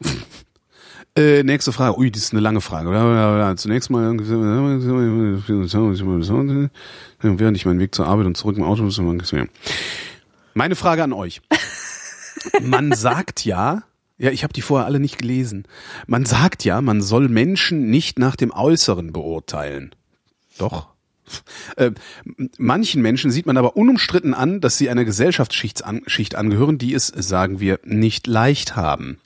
(laughs) äh, nächste Frage. Ui, das ist eine lange Frage. Zunächst mal, während ich meinen Weg zur Arbeit und zurück im Auto muss, meine Frage an euch. (laughs) Man sagt ja, ja, ich habe die vorher alle nicht gelesen. Man sagt ja, man soll Menschen nicht nach dem Äußeren beurteilen. Doch, Äh, manchen Menschen sieht man aber unumstritten an, dass sie einer Gesellschaftsschicht an, Schicht angehören, die es, sagen wir, nicht leicht haben.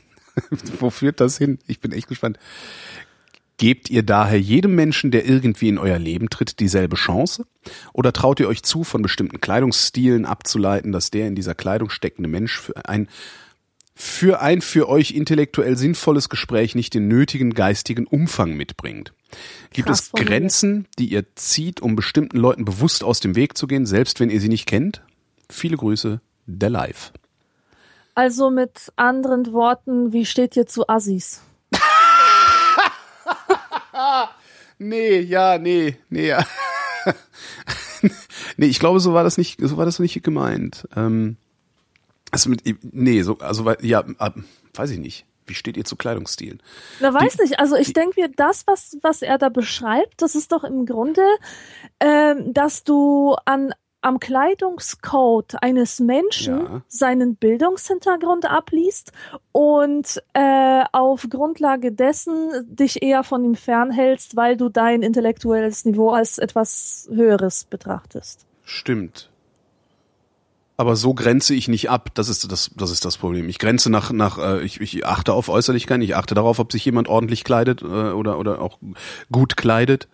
(laughs) Wo führt das hin? Ich bin echt gespannt. Gebt ihr daher jedem Menschen, der irgendwie in euer Leben tritt, dieselbe Chance? Oder traut ihr euch zu, von bestimmten Kleidungsstilen abzuleiten, dass der in dieser Kleidung steckende Mensch für ein für ein für euch intellektuell sinnvolles Gespräch nicht den nötigen geistigen Umfang mitbringt? Gibt Krass es. Grenzen, die ihr zieht, um bestimmten Leuten bewusst aus dem Weg zu gehen, selbst wenn ihr sie nicht kennt? Viele Grüße, der Live. Also mit anderen Worten, wie steht ihr zu Assis? (laughs) Nee, ja, nee, nee, ja. (laughs) nee, ich glaube, so war das nicht, so war das nicht gemeint. Ähm, also mit, nee, so, also, ja, weiß ich nicht. Wie steht ihr zu Kleidungsstilen? Na, weiß nicht. Also ich die- denke mir, das, was, was er da beschreibt, das ist doch im Grunde, ähm, dass du an am Kleidungscode eines Menschen Ja. seinen Bildungshintergrund abliest und äh, auf Grundlage dessen dich eher von ihm fernhältst, weil du dein intellektuelles Niveau als etwas Höheres betrachtest. Stimmt. Aber so grenze ich nicht ab. Das ist das, das ist das Problem. Ich grenze nach, nach, äh, ich, ich achte auf Äußerlichkeiten. Ich achte darauf, ob sich jemand ordentlich kleidet äh, oder oder auch gut kleidet.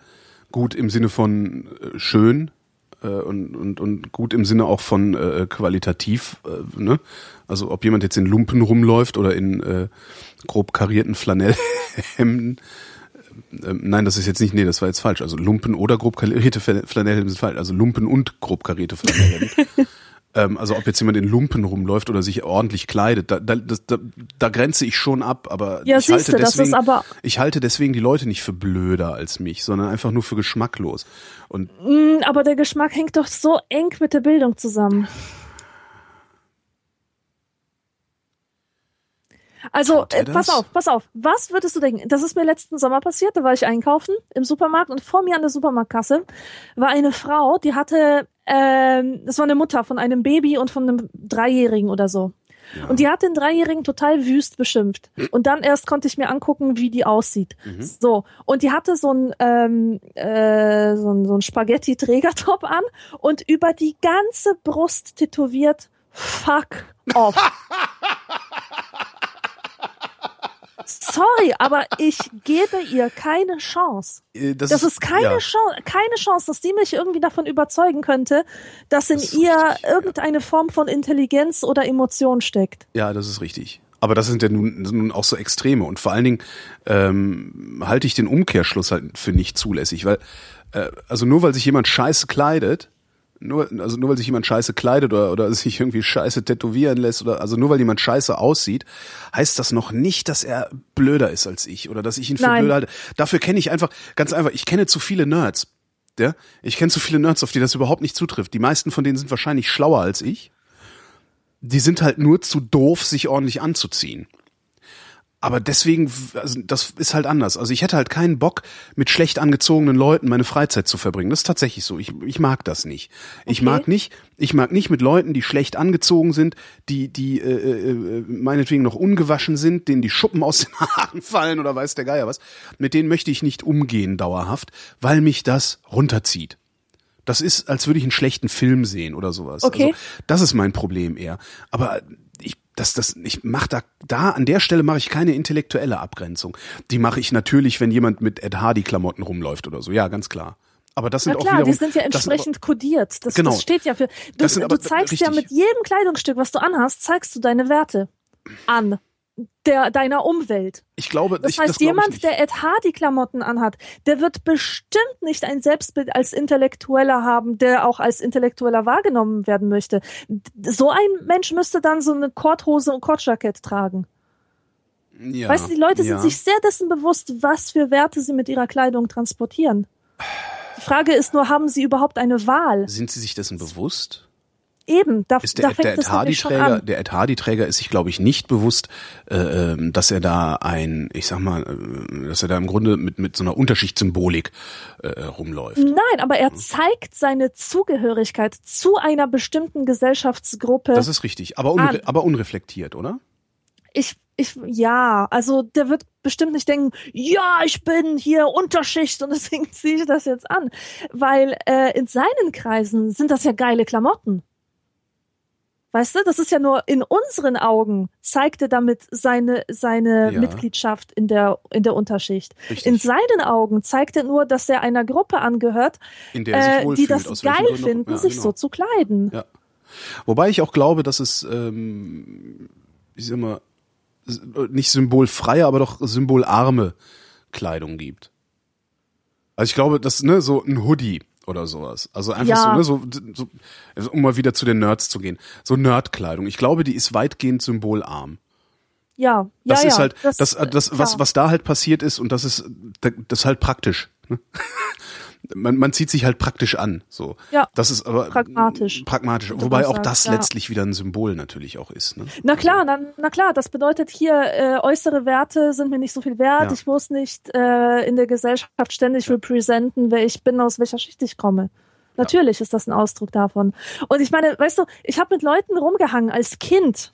Gut im Sinne von äh, schön äh, und, und und gut im Sinne auch von äh, qualitativ. Äh, ne? Also ob jemand jetzt in Lumpen rumläuft oder in äh, grob karierten Flanellhemden. Ähm, nein, das ist jetzt nicht, nee, das war jetzt falsch. Also Lumpen oder grob karierte Fla- Flanellhemden sind falsch. Also Lumpen und grob karierte Flanellhemden. (laughs) ähm, also ob jetzt jemand in Lumpen rumläuft oder sich ordentlich kleidet, da, da, das, da, da grenze ich schon ab, aber Ja, ich siehst halte deswegen, aber- ich halte deswegen die Leute nicht für blöder als mich, sondern einfach nur für geschmacklos. Und Mm, aber der Geschmack hängt doch so eng mit der Bildung zusammen. Also, äh, pass auf, pass auf. Was würdest du denken? Das ist mir letzten Sommer passiert. Da war ich einkaufen im Supermarkt und vor mir an der Supermarktkasse war eine Frau, die hatte, ähm, das war eine Mutter von einem Baby und von einem Dreijährigen oder so. Und die hat den Dreijährigen total wüst beschimpft. Und dann erst konnte ich mir angucken, wie die aussieht. So. Und die hatte so ein, ähm, äh, so ein, so ein Spaghetti-Trägertop an und über die ganze Brust tätowiert Fuck off. (laughs) Sorry, aber ich gebe ihr keine Chance. äh, das, Das ist keine ja. Chance, keine Chance, dass die mich irgendwie davon überzeugen könnte, dass in Das ist ihr richtig, ja. irgendeine Form von Intelligenz oder Emotion steckt. Ja, das ist richtig. Aber das sind ja nun, nun auch so Extreme und vor allen Dingen ähm, halte ich den Umkehrschluss halt für nicht zulässig, weil äh, also nur weil sich jemand scheiße kleidet, nur also nur weil sich jemand scheiße kleidet oder oder (laughs) sich irgendwie scheiße tätowieren lässt oder also nur weil jemand scheiße aussieht, heißt das noch nicht, dass er blöder ist als ich oder dass ich ihn für Nein. blöder halte. Dafür kenne ich einfach ganz einfach, ich kenne zu viele Nerds. Ja? Ich kenne zu viele Nerds, auf die das überhaupt nicht zutrifft. Die meisten von denen sind wahrscheinlich schlauer als ich die sind halt nur zu doof, sich ordentlich anzuziehen. Aber deswegen, also das ist halt anders. Also ich hätte halt keinen Bock, mit schlecht angezogenen Leuten meine Freizeit zu verbringen. Das ist tatsächlich so. Ich, ich mag das nicht. Ich Okay. mag nicht, ich mag nicht mit Leuten, die schlecht angezogen sind, die, die äh, äh, meinetwegen noch ungewaschen sind, denen die Schuppen aus den (laughs) Haaren fallen oder weiß der Geier was. Mit denen möchte ich nicht umgehen dauerhaft, weil mich das runterzieht. Das ist, als würde ich einen schlechten Film sehen oder sowas. Okay. Also, das ist mein Problem eher. Aber ich, das, das, ich mach da, da an der Stelle mache ich keine intellektuelle Abgrenzung. Die mache ich natürlich, wenn jemand mit Ed Hardy Klamotten rumläuft oder so. Ja, ganz klar. Aber das sind Na auch klar, wiederum, die sind ja das entsprechend kodiert. Das, Genau. das steht ja für. Du, Das sind aber- du zeigst ja richtig. mit jedem Kleidungsstück, was du anhast, zeigst du deine Werte an der deiner Umwelt. ich glaube, Das ich, heißt, das glaub ich jemand, nicht. der Ed Hardy Klamotten anhat, der wird bestimmt nicht ein Selbstbild als Intellektueller haben, der auch als Intellektueller wahrgenommen werden möchte. So ein Mensch müsste dann so eine Korthose und Kordjackett tragen. ja, weißt du, die Leute ja. sind sich sehr dessen bewusst, was für Werte sie mit ihrer Kleidung transportieren. Die Frage ist nur, haben sie überhaupt eine Wahl? Sind sie sich dessen bewusst? Eben, da, Ist da der, fängt der Ed Hardy-Träger, an. der Ed Hardy-Träger ist sich, glaube ich, nicht bewusst, äh, ähm, dass er da ein, ich sag mal, äh, dass er da im Grunde mit, mit so einer Unterschichtssymbolik äh, rumläuft. Nein, aber er zeigt seine Zugehörigkeit zu einer bestimmten Gesellschaftsgruppe. Das ist richtig, aber, unre An. aber unreflektiert, oder? ich, ich, ja, also der wird bestimmt nicht denken, ja, ich bin hier Unterschicht und (laughs) deswegen ziehe ich das jetzt an. Weil äh, in seinen Kreisen sind das ja geile Klamotten. Weißt du, das ist ja nur in unseren Augen zeigt er damit seine seine Ja. Mitgliedschaft in der in der Unterschicht. Richtig. In seinen Augen zeigt er nur, dass er einer Gruppe angehört, in der er sich äh, die das aus geil finden, ja, sich genau. so zu kleiden. Ja. Wobei ich auch glaube, dass es, ähm, ich sag mal, nicht symbolfreie, aber doch symbolarme Kleidung gibt. Also ich glaube, dass, ne, so ein Hoodie oder sowas. Also einfach Ja. so, ne, so, so, also um mal wieder zu den Nerds zu gehen. So Nerdkleidung. Ich glaube, die ist weitgehend symbolarm. Ja, ja, Das ja. ist halt, das, das, äh, das was, klar. was da halt passiert ist und das ist, das ist halt praktisch. Ne? (laughs) Man, man zieht sich halt praktisch an, so. Ja, Das ist aber pragmatisch. Pragmatisch. Wobei auch das ja. letztlich wieder ein Symbol natürlich auch ist. Ne? Na klar, na, na klar, das bedeutet hier, äh, äußere Werte sind mir nicht so viel wert. Ja. Ich muss nicht äh, in der Gesellschaft ständig representen, wer ich bin, aus welcher Schicht ich komme. Natürlich ist das ein Ausdruck davon. Und ich meine, weißt du, ich habe mit Leuten rumgehangen als Kind.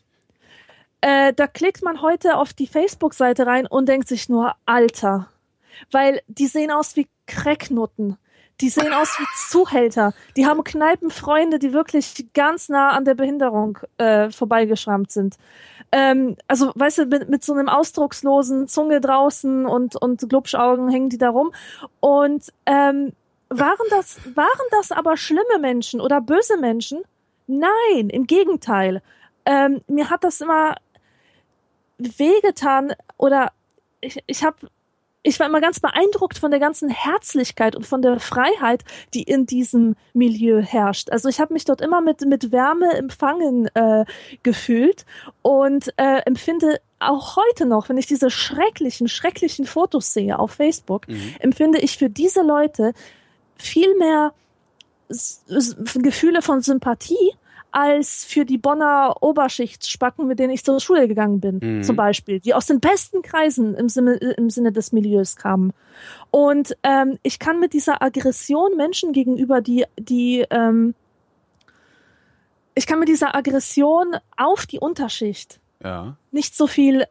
Äh, da klickt man heute auf die Facebook-Seite rein und denkt sich nur, Alter. Weil die sehen aus wie Cracknutten. Die sehen aus wie Zuhälter. Die haben Kneipenfreunde, die wirklich ganz nah an der Behinderung äh, vorbeigeschrammt sind. Ähm, also, weißt du, mit, mit so einem ausdruckslosen Zunge draußen und, und Glubschaugen hängen die da rum. Und ähm, waren das, waren das aber schlimme Menschen oder böse Menschen? Nein, im Gegenteil. Ähm, mir hat das immer wehgetan oder ich, ich habe ich war immer ganz beeindruckt von der ganzen Herzlichkeit und von der Freiheit, die in diesem Milieu herrscht. Also ich habe mich dort immer mit, mit Wärme empfangen äh, gefühlt und äh, empfinde auch heute noch, wenn ich diese schrecklichen, schrecklichen Fotos sehe auf Facebook, empfinde ich für diese Leute viel mehr Gefühle von Sympathie als für die Bonner Oberschichtsspacken, mit denen ich zur Schule gegangen bin, Mhm. zum Beispiel, die aus den besten Kreisen im Sinne, im Sinne des Milieus kamen. Und ähm, ich kann mit dieser Aggression Menschen gegenüber, die, die ähm, ich kann mit dieser Aggression auf die Unterschicht Ja. nicht so viel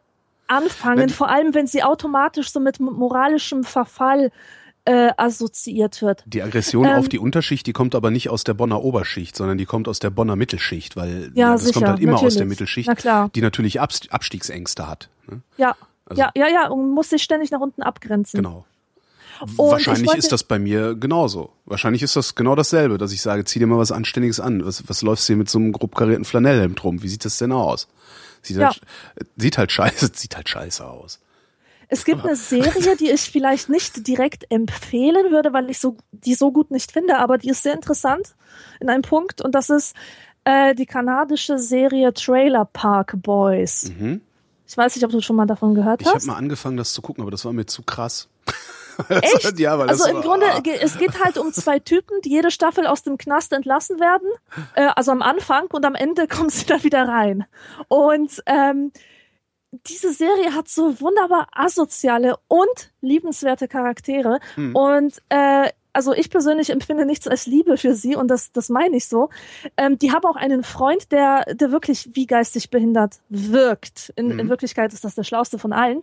anfangen, Wenn- vor allem wenn sie automatisch so mit moralischem Verfall äh, assoziiert wird. Die Aggression Ähm, auf die Unterschicht, die kommt aber nicht aus der Bonner Oberschicht, sondern die kommt aus der Bonner Mittelschicht, weil Ja, das sicher, kommt halt immer aus der natürlich. Mittelschicht, Na die natürlich Abst Abstiegsängste hat. Ne? Ja, Also- ja, ja, ja, und muss sich ständig nach unten abgrenzen. Genau. Und Wahrscheinlich wollte- ist das bei mir genauso. Wahrscheinlich ist das genau dasselbe, dass ich sage, zieh dir mal was Anständiges an. Was, was läufst du hier mit so einem grob karierten Flanellhemd rum? Wie sieht das denn aus? Sieht, Ja. halt, sieht halt scheiße, (laughs) sieht halt scheiße aus. Es gibt eine Serie, die ich vielleicht nicht direkt empfehlen würde, weil ich so, die so gut nicht finde, aber die ist sehr interessant in einem Punkt und das ist äh, die kanadische Serie Trailer Park Boys. Mhm. Ich weiß nicht, ob du schon mal davon gehört Ich habe hast. mal angefangen, das zu gucken, aber das war mir zu krass. (laughs) Echt? ja, weil also im war- Grunde, ge- es geht halt um zwei Typen, die jede Staffel aus dem Knast entlassen werden. Äh, also am Anfang und am Ende (laughs) kommen sie da wieder rein. Und ähm, diese Serie hat so wunderbar asoziale und liebenswerte Charaktere. Hm. Und äh, also ich persönlich empfinde nichts als Liebe für sie und das, das meine ich so. Ähm, die haben auch einen Freund, der, der wirklich wie geistig behindert wirkt. In, Mhm. in Wirklichkeit ist das der schlauste von allen.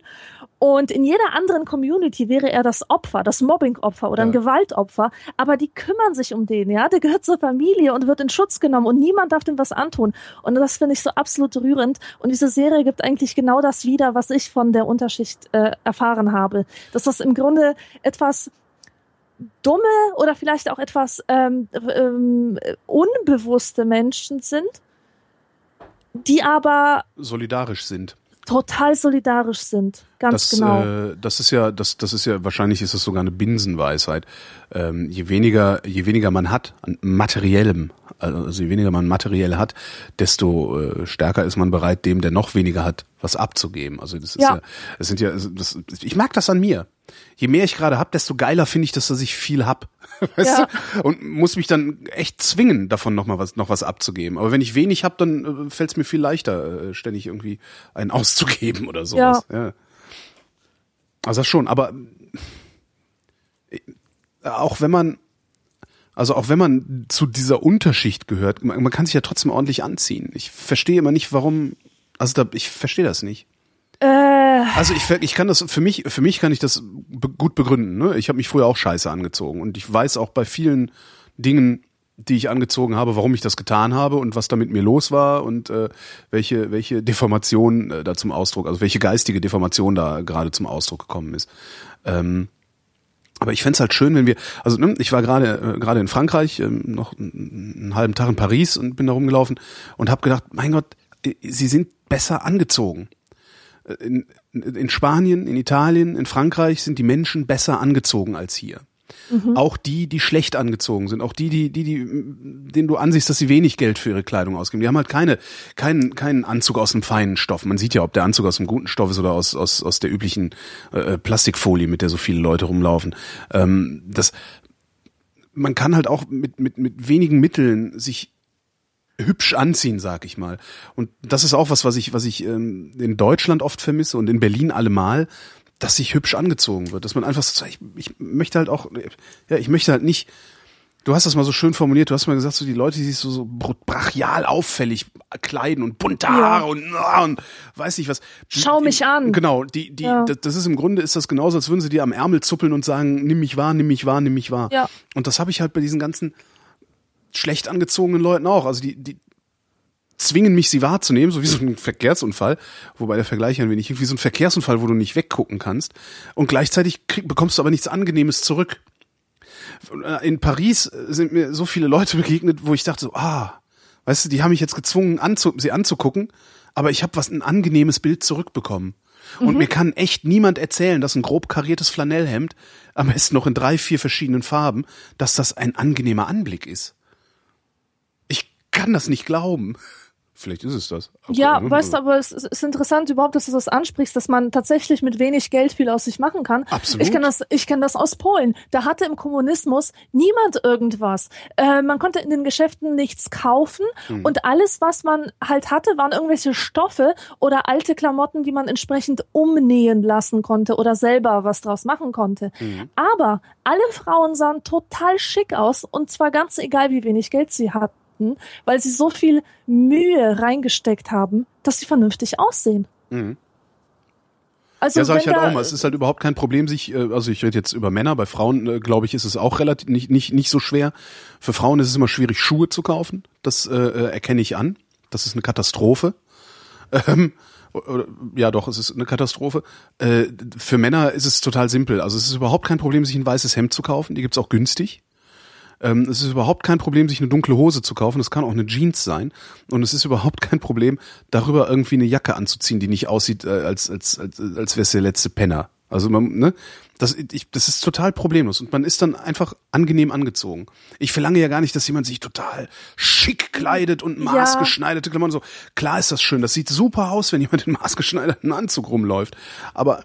Und in jeder anderen Community wäre er das Opfer, das Mobbing-Opfer oder ein Ja. Gewaltopfer. Aber die kümmern sich um den, ja. Der gehört zur Familie und wird in Schutz genommen und niemand darf dem was antun. Und das finde ich so absolut rührend. Und diese Serie gibt eigentlich genau das wieder, was ich von der Unterschicht äh, erfahren habe. Dass das im Grunde etwas dumme oder vielleicht auch etwas ähm, ähm, unbewusste Menschen sind, die aber solidarisch sind. total solidarisch sind. Ganz Das, genau. äh, das ist ja, das, das ist ja, wahrscheinlich ist es sogar eine Binsenweisheit. Ähm, je weniger, je weniger man hat an materiellem, also je weniger man materiell hat, desto äh, stärker ist man bereit, dem, der noch weniger hat, was abzugeben. Also das ist ja, Ja. es sind ja, das, ich mag das an mir. Je mehr ich gerade hab, desto geiler finde ich, das, dass ich viel hab. (laughs) Weißt Ja. du? Und muss mich dann echt zwingen, davon noch mal was, noch was abzugeben. Aber wenn ich wenig hab, dann äh, fällt es mir viel leichter, äh, ständig irgendwie einen (laughs) auszugeben oder sowas. Ja. Also das schon, aber äh, auch wenn man, also auch wenn man zu dieser Unterschicht gehört, man, man kann sich ja trotzdem ordentlich anziehen. Ich verstehe immer nicht, warum, also da, ich verstehe das nicht. Äh, Also ich, ich kann das für mich für mich kann ich das be gut begründen. Ne? Ich habe mich früher auch scheiße angezogen und ich weiß auch bei vielen Dingen, die ich angezogen habe, warum ich das getan habe und was da mit mir los war und äh, welche welche Deformation äh, da zum Ausdruck, also welche geistige Deformation da gerade zum Ausdruck gekommen ist. Ähm, aber ich fänd's halt schön, wenn wir, also ne, ich war gerade äh, gerade in Frankreich, ähm, noch einen, einen halben Tag in Paris und bin da rumgelaufen und habe gedacht, mein Gott, äh, sie sind besser angezogen. Äh, In, in Spanien, in Italien, in Frankreich sind die Menschen besser angezogen als hier. Auch die, die schlecht angezogen sind, auch die, die, die, die, denen du ansiehst, dass sie wenig Geld für ihre Kleidung ausgeben. Die haben halt keine, keinen, keinen Anzug aus einem feinen Stoff. Man sieht ja, ob der Anzug aus einem guten Stoff ist oder aus, aus, aus der üblichen äh, Plastikfolie, mit der so viele Leute rumlaufen. Ähm, das, man kann halt auch mit, mit, mit wenigen Mitteln sich hübsch anziehen, sag ich mal. Und das ist auch was, was ich, was ich ähm, in Deutschland oft vermisse und in Berlin allemal, dass sich hübsch angezogen wird, dass man einfach so, ich, ich möchte halt auch, ja, ich möchte halt nicht, du hast das mal so schön formuliert, du hast mal gesagt, so die Leute, die sich so, so brachial auffällig kleiden und bunte Haare und, und weiß nicht was. Schau mich an. Genau, die, die, Ja. das, das ist im Grunde ist das genauso, als würden sie dir am Ärmel zuppeln und sagen, nimm mich wahr, nimm mich wahr, nimm mich wahr. Ja. Und das habe ich halt bei diesen ganzen schlecht angezogenen Leuten auch. Also die, die zwingen mich, sie wahrzunehmen, so wie so ein Verkehrsunfall, wobei der Vergleich ein wenig, wie so ein Verkehrsunfall, wo du nicht weggucken kannst. Und gleichzeitig krieg, bekommst du aber nichts Angenehmes zurück. In Paris sind mir so viele Leute (laughs) begegnet, wo ich dachte, so, ah, weißt du, die haben mich jetzt gezwungen, anzu, sie anzugucken, aber ich habe was ein angenehmes Bild zurückbekommen. Und mir kann echt niemand erzählen, dass ein grob kariertes Flanellhemd, am besten noch in drei, vier verschiedenen Farben, dass das ein angenehmer Anblick ist. Ich kann das nicht glauben. Vielleicht ist es das. Aber- Ja, weißt du, aber es ist interessant überhaupt, dass du das ansprichst, dass man tatsächlich mit wenig Geld viel aus sich machen kann. Absolut. Ich kenne das, ich kenne das aus Polen. Da hatte im Kommunismus niemand irgendwas. Äh, man konnte in den Geschäften nichts kaufen Hm. und alles, was man halt hatte, waren irgendwelche Stoffe oder alte Klamotten, die man entsprechend umnähen lassen konnte oder selber was draus machen konnte. Hm. Aber alle Frauen sahen total schick aus und zwar ganz egal, wie wenig Geld sie hatten, weil sie so viel Mühe reingesteckt haben, dass sie vernünftig aussehen. Mhm. Also Ja, sag ich halt auch mal. Es ist halt überhaupt kein Problem, sich, äh, also ich rede jetzt über Männer, bei Frauen, äh, glaube ich, ist es auch relativ nicht, nicht, nicht so schwer. Für Frauen ist es immer schwierig, Schuhe zu kaufen. Das äh, äh, erkenne ich an. Das ist eine Katastrophe. Ähm, ja, doch, es ist eine Katastrophe. Äh, für Männer ist es total simpel. Also es ist überhaupt kein Problem, sich ein weißes Hemd zu kaufen. Die gibt's auch günstig. Ähm, es ist überhaupt kein Problem, sich eine dunkle Hose zu kaufen. Das kann auch eine Jeans sein. Und es ist überhaupt kein Problem, darüber irgendwie eine Jacke anzuziehen, die nicht aussieht, äh, als, als, als, als wäre es der letzte Penner. Also man, ne? Das, ich, das ist total problemlos. Und man ist dann einfach angenehm angezogen. Ich verlange ja gar nicht, dass jemand sich total schick kleidet und maßgeschneiderte Klamotten so. Klar ist das schön. Das sieht super aus, wenn jemand in maßgeschneiderten Anzug rumläuft. Aber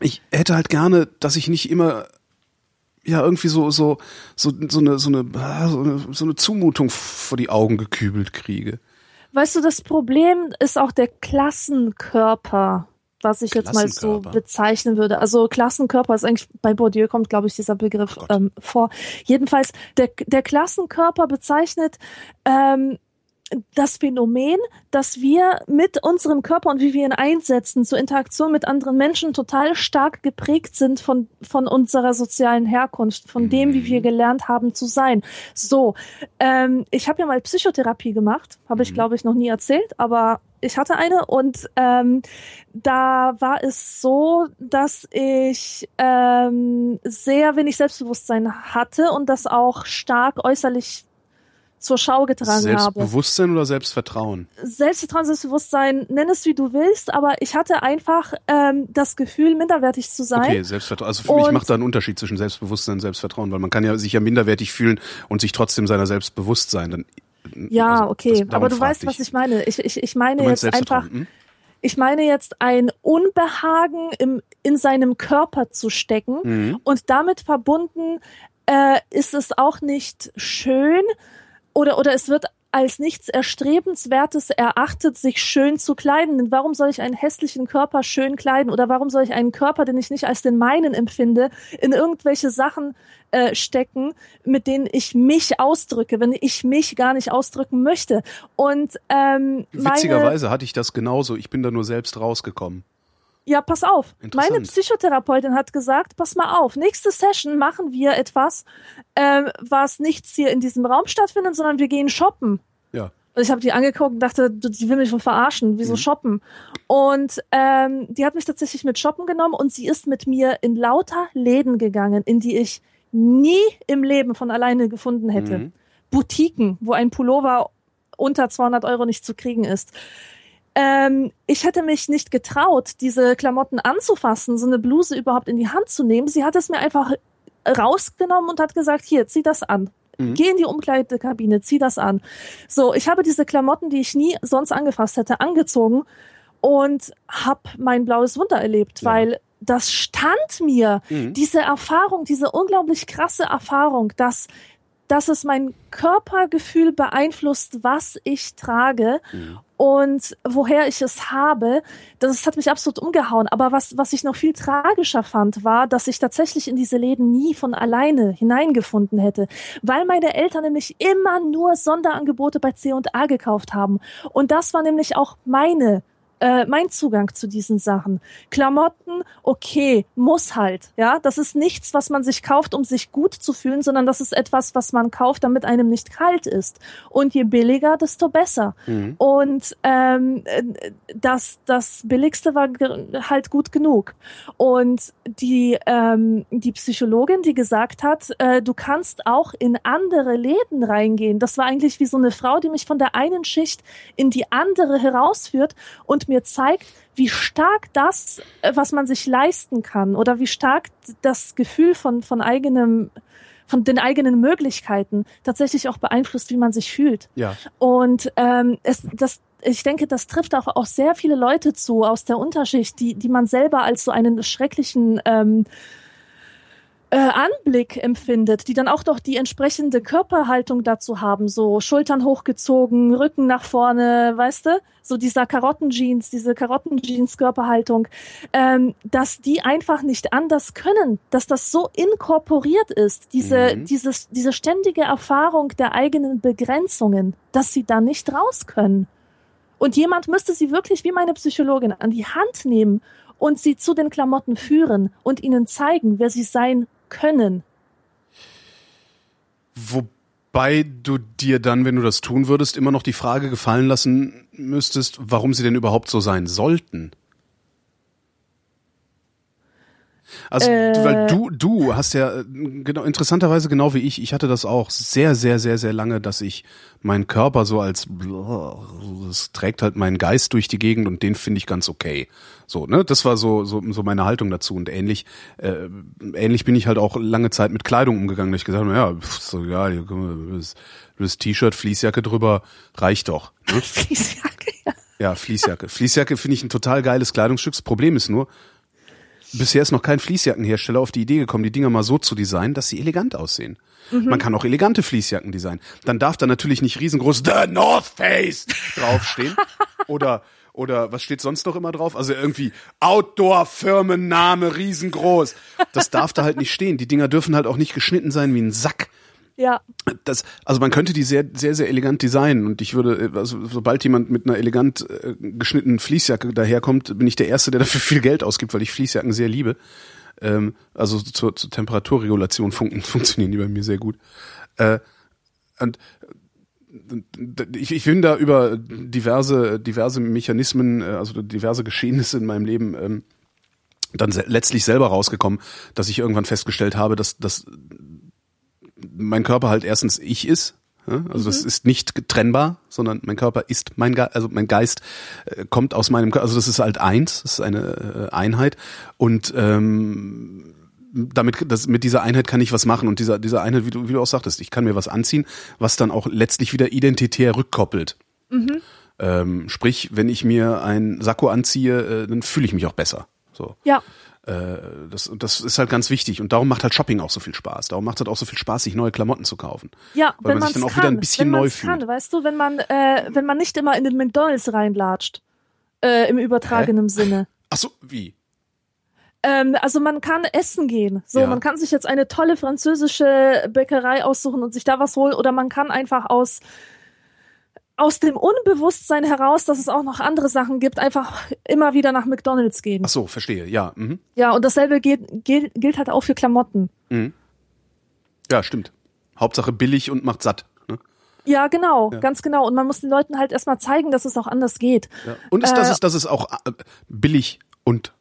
ich hätte halt gerne, dass ich nicht immer ja irgendwie so so so so eine so eine ah, so eine, so eine Zumutung vor die Augen gekübelt kriege. Weißt du, das Problem ist auch der Klassenkörper, was ich jetzt mal so bezeichnen würde. Also Klassenkörper ist eigentlich bei Bourdieu kommt, glaube ich, dieser Begriff Gott. ähm, vor. Jedenfalls der der Klassenkörper bezeichnet ähm, das Phänomen, dass wir mit unserem Körper und wie wir ihn einsetzen zur Interaktion mit anderen Menschen total stark geprägt sind von, von unserer sozialen Herkunft, von dem, wie wir gelernt haben zu sein. So, ähm, ich habe ja mal Psychotherapie gemacht, habe ich glaube ich noch nie erzählt, aber ich hatte eine und ähm, da war es so, dass ich ähm, sehr wenig Selbstbewusstsein hatte und das auch stark äußerlich zur Schau getragen habe. Selbstbewusstsein oder Selbstvertrauen? Selbstvertrauen, Selbstbewusstsein, nenn es wie du willst, aber ich hatte einfach ähm, das Gefühl, minderwertig zu sein. Okay, Selbstvertrauen. Also für mich macht da einen Unterschied zwischen Selbstbewusstsein und Selbstvertrauen, weil man kann ja sich ja minderwertig fühlen und sich trotzdem seiner selbst bewusst sein. Dann, Ja, also, okay, das- aber du weißt, was ich. ich meine. Ich, ich, ich meine jetzt einfach, hm? ich meine jetzt ein Unbehagen im, in seinem Körper zu stecken Mhm. und damit verbunden äh, ist es auch nicht schön oder oder es wird als nichts Erstrebenswertes erachtet, sich schön zu kleiden. Denn warum soll ich einen hässlichen Körper schön kleiden? Oder warum soll ich einen Körper, den ich nicht als den meinen empfinde, in irgendwelche Sachen äh, stecken, mit denen ich mich ausdrücke, wenn ich mich gar nicht ausdrücken möchte? Und ähm, witzigerweise hatte ich das genauso. Ich bin da nur selbst rausgekommen. Ja, pass auf. Meine Psychotherapeutin hat gesagt, pass mal auf, nächste Session machen wir etwas, ähm, was nichts hier in diesem Raum stattfindet, sondern wir gehen shoppen. Ja. Und ich habe die angeguckt und dachte, die will mich schon verarschen, wieso mhm. shoppen? Und ähm, die hat mich tatsächlich mit shoppen genommen und sie ist mit mir in lauter Läden gegangen, in die ich nie im Leben von alleine gefunden hätte. Mhm. Boutiquen, wo ein Pullover unter 200 Euro nicht zu kriegen ist. Ähm, ich hätte mich nicht getraut, diese Klamotten anzufassen, so eine Bluse überhaupt in die Hand zu nehmen. Sie hat es mir einfach rausgenommen und hat gesagt, hier, zieh das an. Mhm. Geh in die Umkleidekabine, zieh das an. So, ich habe diese Klamotten, die ich nie sonst angefasst hätte, angezogen und habe mein blaues Wunder erlebt, ja. weil das stand mir, mhm. diese Erfahrung, diese unglaublich krasse Erfahrung, dass dass es mein Körpergefühl beeinflusst, was ich trage mhm. Und woher ich es habe. Das hat mich absolut umgehauen. Aber was, was ich noch viel tragischer fand, war, dass ich tatsächlich in diese Läden nie von alleine hineingefunden hätte, weil meine Eltern nämlich immer nur Sonderangebote bei C&A gekauft haben. Und das war nämlich auch meine äh, mein Zugang zu diesen Sachen. Klamotten, okay, muss halt. Ja, das ist nichts, was man sich kauft, um sich gut zu fühlen, sondern das ist etwas, was man kauft, damit einem nicht kalt ist. Und je billiger, desto besser. Mhm. Und ähm, das, das Billigste war halt gut genug. Und die, ähm, die Psychologin, die gesagt hat, äh, du kannst auch in andere Läden reingehen. Das war eigentlich wie so eine Frau, die mich von der einen Schicht in die andere herausführt und mir zeigt, wie stark das, äh, was man sich leisten kann oder wie stark das Gefühl von, von eigenem, von den eigenen Möglichkeiten tatsächlich auch beeinflusst, wie man sich fühlt. Ja. Und ähm, es, das, ich denke, das trifft auch, auch sehr viele Leute zu aus der Unterschicht, die, die man selber als so einen schrecklichen ähm, äh, Anblick empfindet, die dann auch doch die entsprechende Körperhaltung dazu haben, so Schultern hochgezogen, Rücken nach vorne, weißt du, so dieser Karottenjeans, diese Karottenjeans-Körperhaltung, ähm, dass die einfach nicht anders können, dass das so inkorporiert ist, diese, mhm. dieses, diese ständige Erfahrung der eigenen Begrenzungen, dass sie da nicht raus können. Und jemand müsste sie wirklich wie meine Psychologin an die Hand nehmen und sie zu den Klamotten führen und ihnen zeigen, wer sie sein können. Wobei du dir dann, wenn du das tun würdest, immer noch die Frage gefallen lassen müsstest, warum sie denn überhaupt so sein sollten. Also, äh, weil du, du hast ja äh, genau interessanterweise genau wie ich, ich hatte das auch sehr, sehr, sehr, sehr lange, dass ich meinen Körper so als es trägt halt meinen Geist durch die Gegend und den finde ich ganz okay. So, ne? Das war so, so, so meine Haltung dazu. Und ähnlich, äh, ähnlich bin ich halt auch lange Zeit mit Kleidung umgegangen, da ich gesagt habe, ja, so egal, das, das T-Shirt, Fließjacke drüber, reicht doch. Ne? (laughs) Fließjacke, ja. Ja, Fließjacke. Fließjacke finde ich ein total geiles Kleidungsstück. Das Problem ist nur, bisher ist noch kein Fließjackenhersteller auf die Idee gekommen, die Dinger mal so zu designen, dass sie elegant aussehen. Mhm. Man kann auch elegante Fließjacken designen. Dann darf da natürlich nicht riesengroß The North Face draufstehen. (laughs) oder, oder was steht sonst noch immer drauf? Also irgendwie Outdoor-Firmenname riesengroß. Das darf da halt nicht stehen. Die Dinger dürfen halt auch nicht geschnitten sein wie ein Sack. Ja. Das, also man könnte die sehr, sehr, sehr elegant designen und ich würde, also sobald jemand mit einer elegant äh, geschnittenen Fließjacke daherkommt, bin ich der Erste, der dafür viel Geld ausgibt, weil ich Fließjacken sehr liebe. Ähm, also zur, zur Temperaturregulation fun (laughs) funktionieren die bei mir sehr gut. Äh, und ich, ich bin da über diverse, diverse Mechanismen, äh, also diverse Geschehnisse in meinem Leben ähm, dann letztlich selber rausgekommen, dass ich irgendwann festgestellt habe, dass, dass mein Körper halt erstens ich ist. Also mhm. das ist nicht trennbar, sondern mein Körper ist mein Geist, also mein Geist äh, kommt aus meinem Körper, also das ist halt eins, das ist eine äh, Einheit und ähm, damit das, mit dieser Einheit kann ich was machen und dieser dieser Einheit, wie du, wie du auch sagtest, ich kann mir was anziehen, was dann auch letztlich wieder identitär rückkoppelt. Mhm. Ähm, sprich, wenn ich mir ein Sakko anziehe, äh, dann fühle ich mich auch besser. So. Ja. Äh, das, das ist halt ganz wichtig und darum macht halt Shopping auch so viel Spaß. Darum macht es halt auch so viel Spaß, sich neue Klamotten zu kaufen. Ja, weil wenn man sich dann auch kann, wieder ein bisschen neu fühlt. kann, weißt du, wenn man äh, wenn man nicht immer in den McDonald's reinlatscht äh, im übertragenen Sinne. Ach so, wie? Ähm, also man kann essen gehen. So, Ja. man kann sich jetzt eine tolle französische Bäckerei aussuchen und sich da was holen oder man kann einfach aus aus dem Unbewusstsein heraus, dass es auch noch andere Sachen gibt, einfach immer wieder nach McDonald's gehen. Ach so, verstehe. Ja, mhm. Ja, und dasselbe gilt, gilt, gilt halt auch für Klamotten. ja, stimmt. Hauptsache billig und macht satt. Ne? Ja, genau, ganz genau. Und man muss den Leuten halt erstmal zeigen, dass es auch anders geht. Ja. Und ist, das Äh, ist, das ist auch äh, billig und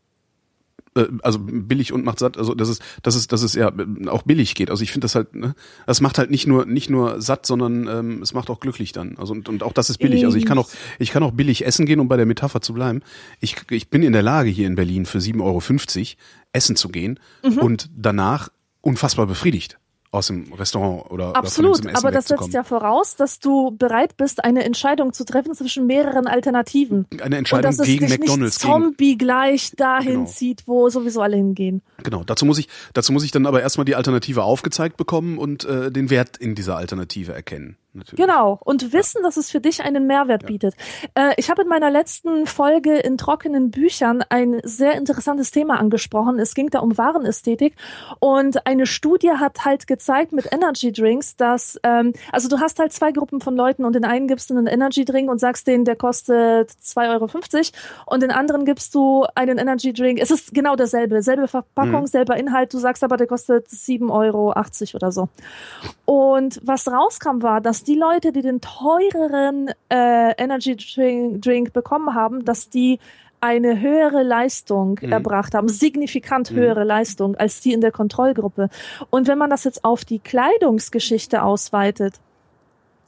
also billig und macht satt, also das ist, das ist, das ist ja äh, auch billig geht. Also ich finde das halt, ne, das macht halt nicht nur nicht nur satt, sondern ähm, es macht auch glücklich dann. Also und, und auch das ist billig. Also ich kann auch ich kann auch billig essen gehen, um bei der Metapher zu bleiben. Ich, ich bin in der Lage hier in Berlin für 7,50 Euro essen zu gehen Mhm. und danach unfassbar befriedigt aus dem Restaurant oder, oder Absolut, Essen aber das setzt ja voraus, dass du bereit bist, eine Entscheidung zu treffen zwischen mehreren Alternativen. Eine Und Entscheidung dass es gegen dich McDonalds, nicht Zombie gleich dahin Genau. zieht, wo sowieso alle hingehen. Genau, dazu muss ich, dazu muss ich dann aber erstmal die Alternative aufgezeigt bekommen und äh, den Wert in dieser Alternative erkennen. Natürlich. Genau. Und wissen, dass es für dich einen Mehrwert bietet. Äh, ich habe in meiner letzten Folge in trockenen Büchern ein sehr interessantes Thema angesprochen. Es ging da um Warenästhetik. Und eine Studie hat halt gezeigt mit Energy Drinks, dass, ähm, also du hast halt zwei Gruppen von Leuten und den einen gibst du einen Energy Drink und sagst denen, der kostet 2,50 Euro und den anderen gibst du einen Energy Drink. Es ist genau dasselbe, selbe Verpackung, selber Inhalt. Du sagst aber, der kostet 7,80 Euro oder so. Und was rauskam, war, dass die Leute, die den teureren äh, Energy Drink, Drink bekommen haben, dass die eine höhere Leistung erbracht haben, signifikant höhere Leistung als die in der Kontrollgruppe. Und wenn man das jetzt auf die Kleidungsgeschichte ausweitet,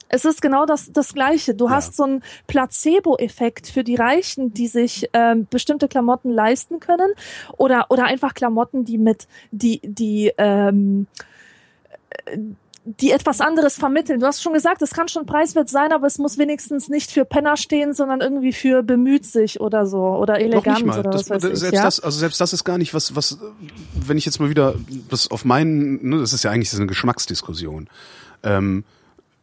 es ist genau das, das Gleiche. Du Ja. hast so einen Placebo-Effekt für die Reichen, die sich ähm, bestimmte Klamotten leisten können oder, oder einfach Klamotten, die mit, die, die, ähm, die etwas anderes vermitteln. Du hast schon gesagt, es kann schon preiswert sein, aber es muss wenigstens nicht für Penner stehen, sondern irgendwie für bemüht sich oder so oder Noch elegant nicht mal. oder Das, was weiß ich. selbst Ja? das, also selbst das ist gar nicht was, was, wenn ich jetzt mal wieder das auf meinen, ne, das ist ja eigentlich so eine Geschmacksdiskussion. Ähm,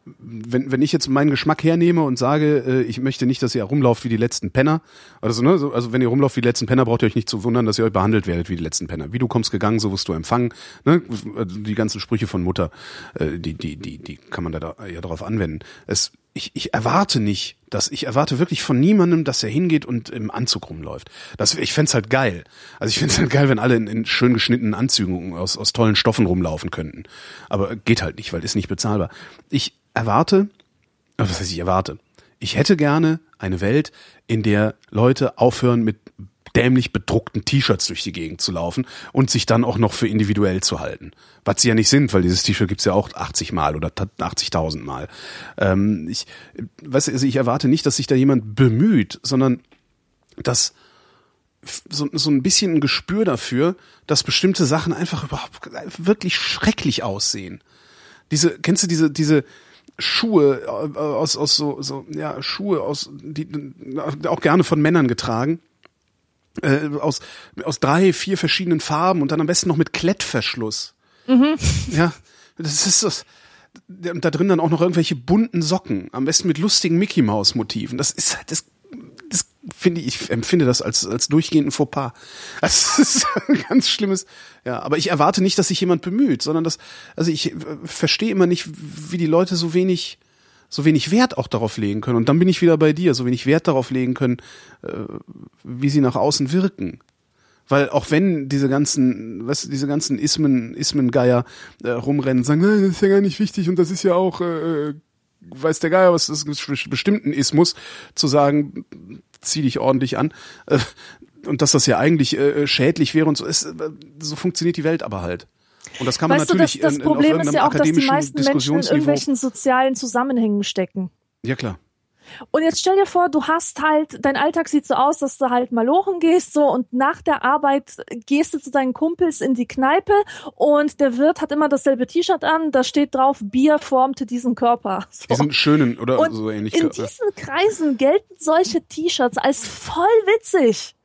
wenn, wenn ich jetzt meinen Geschmack hernehme und sage, äh, ich möchte nicht, dass ihr rumlauft wie die letzten Penner, also, ne, so, also wenn ihr rumlauft wie die letzten Penner, braucht ihr euch nicht zu wundern, dass ihr euch behandelt werdet wie die letzten Penner. Wie du kommst gegangen, so wirst du empfangen. Ne? Die ganzen Sprüche von Mutter, äh, die, die, die, die kann man da, ja darauf anwenden. Es, ich, ich erwarte nicht, dass ich erwarte wirklich von niemandem, dass er hingeht und im Anzug rumläuft. Das, ich fänd's halt geil. Also ich fänd's halt geil, wenn alle in, in schön geschnittenen Anzügen aus, aus tollen Stoffen rumlaufen könnten. Aber geht halt nicht, weil ist nicht bezahlbar. Ich erwarte, äh, was heißt ich erwarte? Ich hätte gerne eine Welt, in der Leute aufhören mit dämlich bedruckten T-Shirts durch die Gegend zu laufen und sich dann auch noch für individuell zu halten. Was sie ja nicht sind, weil dieses T-Shirt gibt's ja auch 80 Mal oder 80.000 Mal. Ähm, ich, weißt du, also ich erwarte nicht, dass sich da jemand bemüht, sondern dass so, so ein bisschen ein Gespür dafür, dass bestimmte Sachen einfach überhaupt wirklich schrecklich aussehen. Diese, kennst du diese, diese Schuhe äh, aus, aus so, so, ja, Schuhe aus, die auch gerne von Männern getragen, äh, aus, aus drei, vier verschiedenen Farben und dann am besten noch mit Klettverschluss. Ja, das ist das. Und da drin dann auch noch irgendwelche bunten Socken, am besten mit lustigen Mickey Maus Motiven. Das ist halt, das finde ich, ich empfinde das als, als durchgehenden Fauxpas. (laughs) Das ist ein ganz schlimmes, ja, aber ich erwarte nicht, dass sich jemand bemüht, sondern dass, also ich äh, verstehe immer nicht, wie die Leute so wenig, so wenig Wert auch darauf legen können. Und dann bin ich wieder bei dir, so wenig Wert darauf legen können, äh, wie sie nach außen wirken. Weil auch wenn diese ganzen, was diese ganzen Ismen, Ismen-Geier äh, rumrennen sagen, "Nein, das ist ja gar nicht wichtig und das ist ja auch, äh, weiß der Geier, was ist ein bestimmten Ismus, zu sagen, zieh dich ordentlich an. Äh, und dass das ja eigentlich äh, schädlich wäre und so. Ist, äh, so funktioniert die Welt aber halt. Und das kann man Weißt du, natürlich das, das in, in, auf Problem ist ja auch, dass die meisten Menschen in irgendwelchen sozialen Zusammenhängen stecken. Ja klar. Und jetzt stell dir vor, du hast halt, dein Alltag sieht so aus, dass du halt malochen gehst so und nach der Arbeit gehst du zu deinen Kumpels in die Kneipe und der Wirt hat immer dasselbe T-Shirt an, da steht drauf, Bier formte diesen Körper. (laughs) So. Diesen schönen oder und so ähnlich. in diesen Kreisen gelten solche T-Shirts als voll witzig.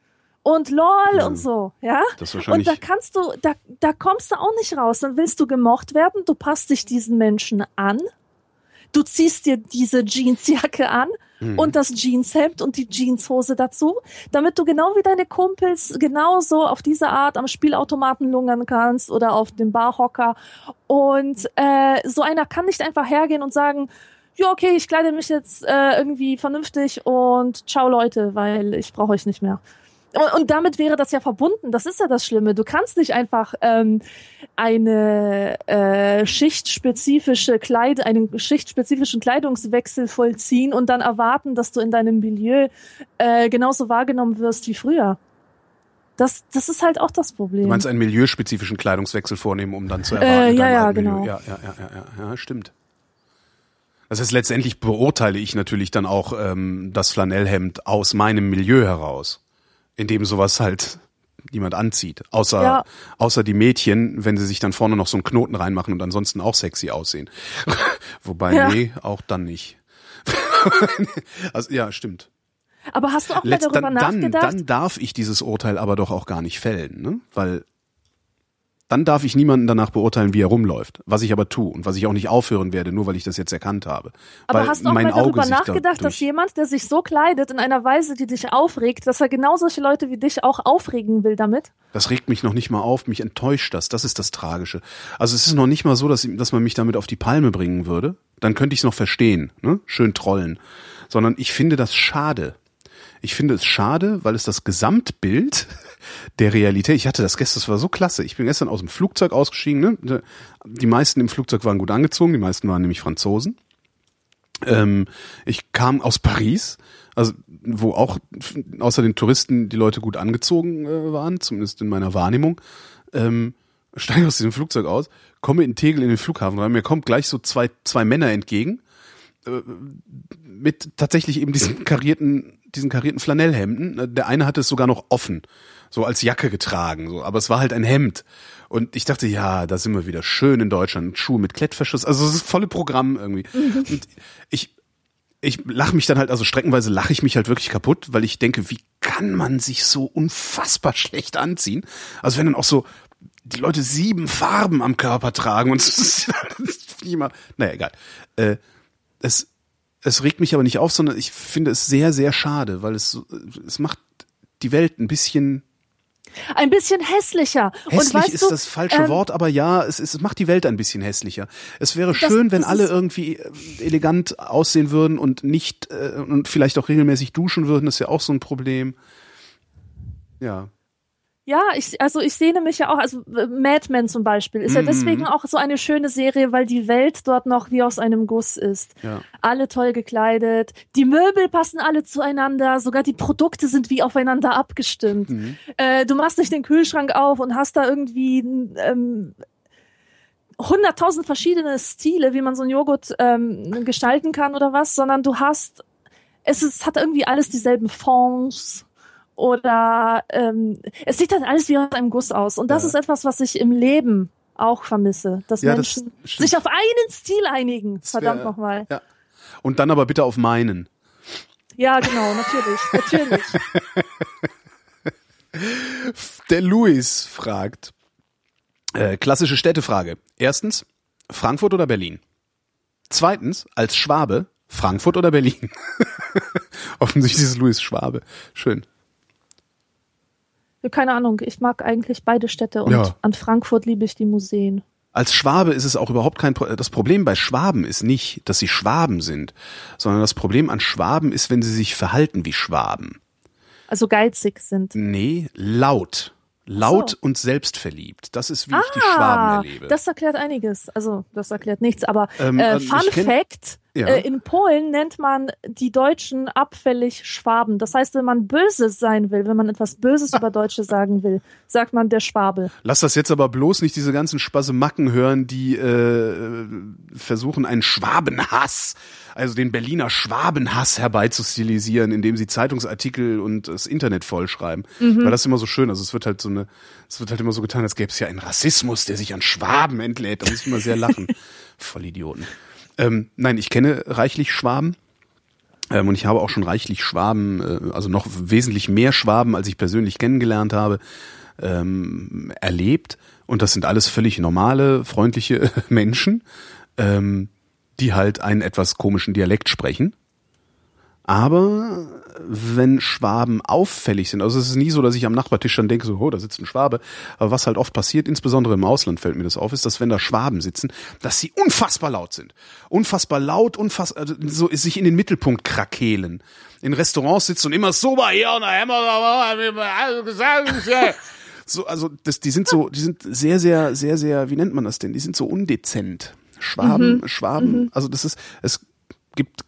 und lol und so, ja? Das wahrscheinlich und da kannst du, da, da kommst du auch nicht raus. Dann willst du gemocht werden, du passt dich diesen Menschen an, du ziehst dir diese Jeansjacke an mhm. und das Jeanshemd und die Jeanshose dazu, damit du genau wie deine Kumpels genauso auf diese Art am Spielautomaten lungern kannst oder auf dem Barhocker. Und äh, so einer kann nicht einfach hergehen und sagen, ja, okay, ich kleide mich jetzt äh, irgendwie vernünftig und ciao Leute, weil ich brauche euch nicht mehr. Und, und damit wäre das ja verbunden. Das ist ja das Schlimme. Du kannst nicht einfach ähm, eine äh, schichtspezifische Kleid, einen schichtspezifischen Kleidungswechsel vollziehen und dann erwarten, dass du in deinem Milieu äh, genauso wahrgenommen wirst wie früher. Das, das ist halt auch das Problem. Du meinst einen milieuspezifischen Kleidungswechsel vornehmen, um dann zu erwarten? Äh, ja, ja, genau. Ja, ja, ja, ja, ja, ja, stimmt. Das heißt, letztendlich beurteile ich natürlich dann auch ähm, das Flanellhemd aus meinem Milieu heraus in dem sowas halt niemand anzieht. Außer, ja. außer die Mädchen, wenn sie sich dann vorne noch so einen Knoten reinmachen und ansonsten auch sexy aussehen. (laughs) Wobei, ja. nee, auch dann nicht. (laughs) also, ja, stimmt. Aber hast du auch Letzt, mal darüber dann, nachgedacht? Dann, dann darf ich dieses Urteil aber doch auch gar nicht fällen, ne? Weil dann darf ich niemanden danach beurteilen, wie er rumläuft. Was ich aber tue und was ich auch nicht aufhören werde, nur weil ich das jetzt erkannt habe. Aber weil hast du auch mal darüber nachgedacht, dass jemand, der sich so kleidet in einer Weise, die dich aufregt, dass er genau solche Leute wie dich auch aufregen will damit? Das regt mich noch nicht mal auf, mich enttäuscht das. Das ist das Tragische. Also es ist noch nicht mal so, dass, dass man mich damit auf die Palme bringen würde. Dann könnte ich es noch verstehen, ne? Schön trollen. Sondern ich finde das schade. Ich finde es schade, weil es das Gesamtbild der Realität. Ich hatte das gestern, das war so klasse. Ich bin gestern aus dem Flugzeug ausgestiegen. Ne? Die meisten im Flugzeug waren gut angezogen, die meisten waren nämlich Franzosen. Ähm, ich kam aus Paris, also wo auch außer den Touristen die Leute gut angezogen äh, waren, zumindest in meiner Wahrnehmung. Ähm, steige aus diesem Flugzeug aus, komme in Tegel in den Flughafen rein. Mir kommt gleich so zwei, zwei Männer entgegen äh, mit tatsächlich eben diesen karierten, diesen karierten Flanellhemden. Der eine hatte es sogar noch offen so als Jacke getragen, so, aber es war halt ein Hemd. Und ich dachte, ja, da sind wir wieder schön in Deutschland, Schuhe mit Klettverschluss, also es ist volle Programm irgendwie. Mhm. Und ich ich lache mich dann halt, also streckenweise lache ich mich halt wirklich kaputt, weil ich denke, wie kann man sich so unfassbar schlecht anziehen? Also wenn dann auch so die Leute sieben Farben am Körper tragen und (laughs) es ist immer, naja, egal. Äh, es, es regt mich aber nicht auf, sondern ich finde es sehr, sehr schade, weil es, es macht die Welt ein bisschen ein bisschen hässlicher. Hässlich weißt ist du, das falsche ähm, Wort, aber ja, es, es macht die Welt ein bisschen hässlicher. Es wäre schön, das, wenn alle irgendwie äh, elegant aussehen würden und nicht äh, und vielleicht auch regelmäßig duschen würden. Das ist ja auch so ein Problem. Ja. Ja, ich, also ich sehne mich ja auch, also äh, Mad Men zum Beispiel ist mhm. ja deswegen auch so eine schöne Serie, weil die Welt dort noch wie aus einem Guss ist. Ja. Alle toll gekleidet, die Möbel passen alle zueinander, sogar die Produkte sind wie aufeinander abgestimmt. Mhm. Äh, du machst nicht den Kühlschrank auf und hast da irgendwie ähm, 100.000 verschiedene Stile, wie man so einen Joghurt ähm, gestalten kann oder was, sondern du hast, es ist, hat irgendwie alles dieselben Fonds oder ähm, es sieht dann alles wie aus einem Guss aus. Und das ja. ist etwas, was ich im Leben auch vermisse, dass ja, Menschen das sich auf einen Stil einigen. Verdammt nochmal. Ja. Und dann aber bitte auf meinen. Ja, genau, natürlich, (laughs) natürlich. Der Luis fragt, äh, klassische Städtefrage. Erstens, Frankfurt oder Berlin? Zweitens, als Schwabe, Frankfurt oder Berlin? (laughs) Offensichtlich ist Luis Schwabe. Schön. Keine Ahnung, ich mag eigentlich beide Städte und ja. an Frankfurt liebe ich die Museen. Als Schwabe ist es auch überhaupt kein Pro das Problem bei Schwaben ist nicht, dass sie Schwaben sind, sondern das Problem an Schwaben ist, wenn sie sich verhalten wie Schwaben. Also geizig sind. Nee, laut. Laut so. und selbstverliebt. Das ist, wie ah, ich die Schwaben ah, erlebe. Das erklärt einiges. Also, das erklärt nichts. Aber ähm, äh, Fun Fact, ja. äh, in Polen nennt man die Deutschen abfällig Schwaben. Das heißt, wenn man böse sein will, wenn man etwas Böses (laughs) über Deutsche sagen will, sagt man der Schwabe. Lass das jetzt aber bloß nicht diese ganzen Spasemacken hören, die äh, versuchen, einen Schwabenhass also den Berliner Schwabenhass herbeizustilisieren, indem sie Zeitungsartikel und das Internet vollschreiben. Mhm. Weil das ist immer so schön. Also es wird halt so eine, es wird halt immer so getan, als gäbe es ja einen Rassismus, der sich an Schwaben entlädt. Da muss ich immer sehr lachen. (laughs) Voll Idioten. Ähm, nein, ich kenne reichlich Schwaben. Ähm, und ich habe auch schon reichlich Schwaben, äh, also noch wesentlich mehr Schwaben, als ich persönlich kennengelernt habe, ähm, erlebt. Und das sind alles völlig normale, freundliche (laughs) Menschen, ähm, die halt einen etwas komischen Dialekt sprechen. Aber wenn Schwaben auffällig sind, also es ist nie so, dass ich am Nachbartisch dann denke, so, oh, da sitzt ein Schwabe. Aber was halt oft passiert, insbesondere im Ausland fällt mir das auf, ist, dass wenn da Schwaben sitzen, dass sie unfassbar laut sind. Unfassbar laut, unfassbar, also so sich in den Mittelpunkt krakehlen. In Restaurants sitzen und immer so bei hier und da haben gesagt, so, also das, die sind so, die sind sehr, sehr, sehr, sehr, wie nennt man das denn? Die sind so undezent. Schwaben, mhm. Schwaben, mhm. also das ist, es gibt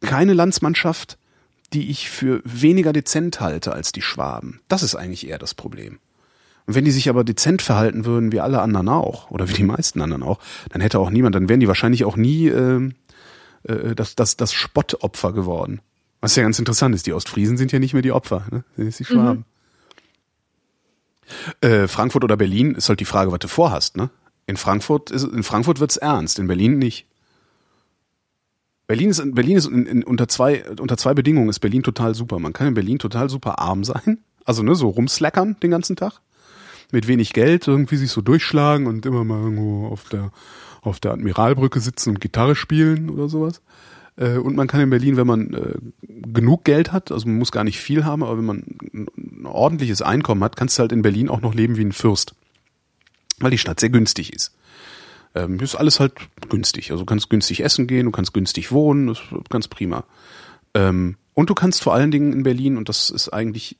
keine Landsmannschaft, die ich für weniger dezent halte als die Schwaben. Das ist eigentlich eher das Problem. Und wenn die sich aber dezent verhalten würden, wie alle anderen auch, oder wie die meisten anderen auch, dann hätte auch niemand, dann wären die wahrscheinlich auch nie äh, äh, das, das, das Spottopfer geworden. Was ja ganz interessant ist, die Ostfriesen sind ja nicht mehr die Opfer, ne? Das ist die Schwaben. Mhm. Äh, Frankfurt oder Berlin ist halt die Frage, was du vorhast, ne? In Frankfurt ist, in Frankfurt wird's ernst, in Berlin nicht. Berlin ist, Berlin ist in, in, unter zwei, unter zwei Bedingungen ist Berlin total super. Man kann in Berlin total super arm sein. Also, ne, so rumslackern den ganzen Tag. Mit wenig Geld irgendwie sich so durchschlagen und immer mal irgendwo auf der, auf der Admiralbrücke sitzen und Gitarre spielen oder sowas. Äh, und man kann in Berlin, wenn man äh, genug Geld hat, also man muss gar nicht viel haben, aber wenn man ein ordentliches Einkommen hat, kannst du halt in Berlin auch noch leben wie ein Fürst. Weil die Stadt sehr günstig ist. Ähm, ist alles halt günstig. Also du kannst günstig essen gehen, du kannst günstig wohnen, das ist ganz prima. Ähm, und du kannst vor allen Dingen in Berlin, und das ist eigentlich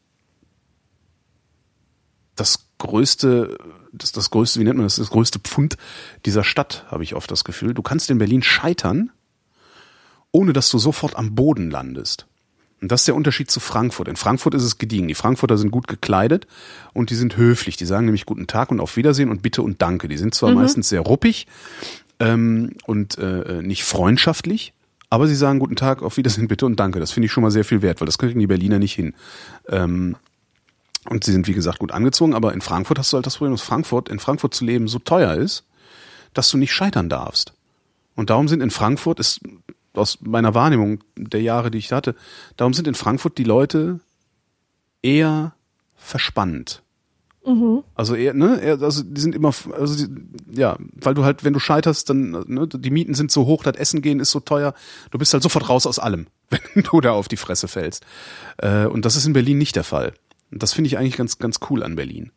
das größte, das, das größte, wie nennt man das, das größte Pfund dieser Stadt, habe ich oft das Gefühl. Du kannst in Berlin scheitern, ohne dass du sofort am Boden landest. Und das ist der Unterschied zu Frankfurt. In Frankfurt ist es gediegen. Die Frankfurter sind gut gekleidet und die sind höflich. Die sagen nämlich guten Tag und auf Wiedersehen und bitte und danke. Die sind zwar mhm. meistens sehr ruppig ähm, und äh, nicht freundschaftlich, aber sie sagen guten Tag, auf Wiedersehen, bitte und danke. Das finde ich schon mal sehr viel wert, weil das kriegen die Berliner nicht hin. Ähm, und sie sind, wie gesagt, gut angezogen, aber in Frankfurt hast du halt das Problem, dass Frankfurt, in Frankfurt zu leben so teuer ist, dass du nicht scheitern darfst. Und darum sind in Frankfurt, ist aus meiner Wahrnehmung der Jahre, die ich hatte, darum sind in Frankfurt die Leute eher verspannt. Mhm. Also eher, ne, eher, also die sind immer, also die, ja, weil du halt, wenn du scheiterst, dann, ne, die Mieten sind so hoch, das Essen gehen ist so teuer, du bist halt sofort raus aus allem, (laughs) wenn du da auf die Fresse fällst. Äh, und das ist in Berlin nicht der Fall. Und das finde ich eigentlich ganz, ganz cool an Berlin.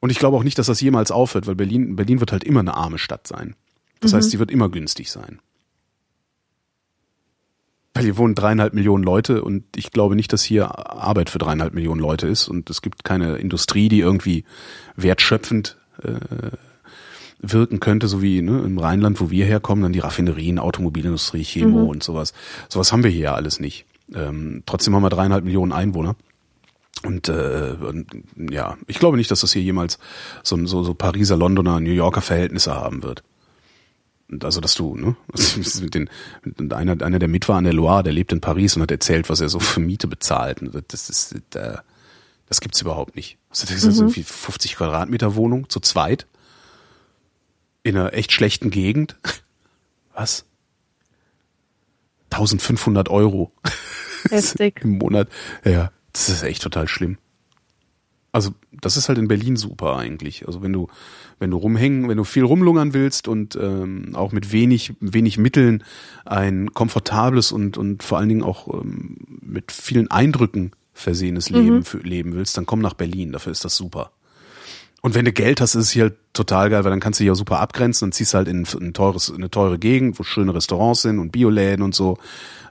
Und ich glaube auch nicht, dass das jemals aufhört, weil Berlin, Berlin wird halt immer eine arme Stadt sein. Das mhm. heißt, sie wird immer günstig sein. Weil hier wohnen dreieinhalb Millionen Leute und ich glaube nicht, dass hier Arbeit für dreieinhalb Millionen Leute ist und es gibt keine Industrie, die irgendwie wertschöpfend äh, wirken könnte, so wie ne, im Rheinland, wo wir herkommen, dann die Raffinerien, Automobilindustrie, Chemo mhm. und sowas. Sowas haben wir hier ja alles nicht. Ähm, trotzdem haben wir dreieinhalb Millionen Einwohner. Und, äh, und ja, ich glaube nicht, dass das hier jemals so, so, so Pariser, Londoner, New Yorker Verhältnisse haben wird also dass du, ne, (laughs) mit den, mit einer, einer der mit war an der Loire, der lebt in Paris und hat erzählt, was er so für Miete bezahlt. Das ist, äh, das gibt's überhaupt nicht. Das ist mhm. irgendwie 50 Quadratmeter Wohnung zu zweit in einer echt schlechten Gegend. (laughs) Was? 1500 Euro. (laughs) Heftig. Im Monat. Ja, das ist echt total schlimm. Also, das ist halt in Berlin super eigentlich. Also, wenn du, wenn du rumhängen, wenn du viel rumlungern willst und ähm, auch mit wenig, wenig Mitteln ein komfortables und, und vor allen Dingen auch ähm, mit vielen Eindrücken versehenes mhm. Leben für, leben willst, dann komm nach Berlin. Dafür ist das super. Und wenn du Geld hast, ist es hier halt total geil, weil dann kannst du dich auch super abgrenzen und ziehst halt in, ein teures, eine teure Gegend, wo schöne Restaurants sind und Bioläden und so.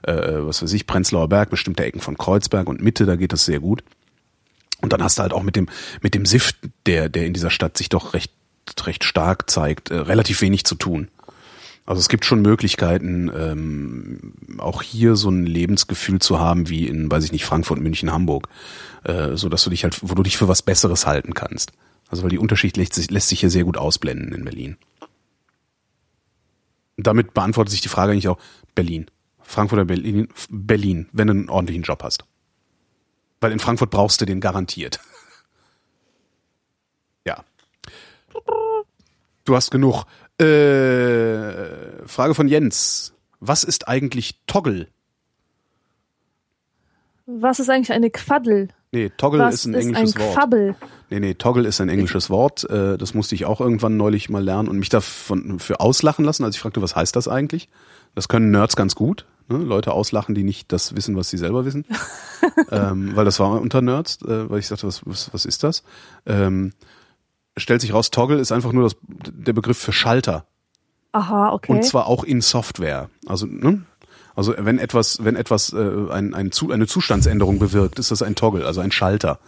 Äh, was weiß ich, Prenzlauer Berg, bestimmte Ecken von Kreuzberg und Mitte, da geht das sehr gut. Und dann hast du halt auch mit dem, mit dem Sift, der, der in dieser Stadt sich doch recht, recht stark zeigt, äh, relativ wenig zu tun. Also es gibt schon Möglichkeiten, ähm, auch hier so ein Lebensgefühl zu haben wie in, weiß ich nicht, Frankfurt, München, Hamburg, äh, so dass du dich halt, wo du dich für was Besseres halten kannst. Also weil die Unterschied lässt sich, lässt sich hier sehr gut ausblenden in Berlin. Damit beantwortet sich die Frage eigentlich auch Berlin. Frankfurt oder Berlin, Berlin, wenn du einen ordentlichen Job hast. Weil in Frankfurt brauchst du den garantiert. (laughs) ja. Du hast genug. Äh, Frage von Jens. Was ist eigentlich Toggle? Was ist eigentlich eine Quaddel? Nee, Toggle Was ist ein ist englisches ein Wort. Quabbel? Nee, nee, Toggle ist ein englisches Wort. Äh, Das musste ich auch irgendwann neulich mal lernen und mich davon für auslachen lassen, als ich fragte, was heißt das eigentlich? Das können Nerds ganz gut. Ne? Leute auslachen, die nicht das wissen, was sie selber wissen. (laughs) ähm, weil das war unter Nerds, äh, weil ich sagte, was, was, was ist das? Ähm, stellt sich raus, Toggle ist einfach nur das, der Begriff für Schalter. Aha, okay. Und zwar auch in Software. Also, ne? Also wenn etwas, wenn etwas äh, ein, ein, Zu- eine Zustandsänderung bewirkt, ist das ein Toggle, also ein Schalter.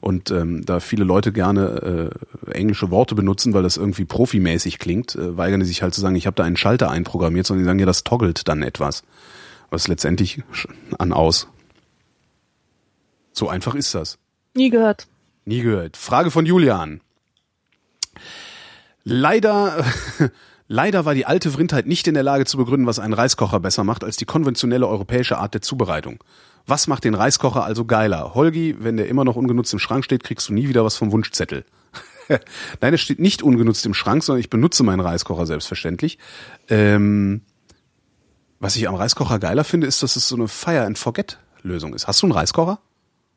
Und ähm, da viele Leute gerne äh, englische Worte benutzen, weil das irgendwie profimäßig klingt, äh, weigern die sich halt zu sagen, ich habe da einen Schalter einprogrammiert, sondern die sagen, ja, das toggelt dann etwas. Was letztendlich an aus. So einfach ist das. Nie gehört. Nie gehört. Frage von Julian. Leider, (laughs) leider war die alte Vrindheit nicht in der Lage zu begründen, was einen Reiskocher besser macht als die konventionelle europäische Art der Zubereitung. Was macht den Reiskocher also geiler? Holgi, wenn der immer noch ungenutzt im Schrank steht, kriegst du nie wieder was vom Wunschzettel. (laughs) Nein, es steht nicht ungenutzt im Schrank, sondern ich benutze meinen Reiskocher selbstverständlich. Ähm, was ich am Reiskocher geiler finde, ist, dass es so eine Fire and Forget Lösung ist. Hast du einen Reiskocher?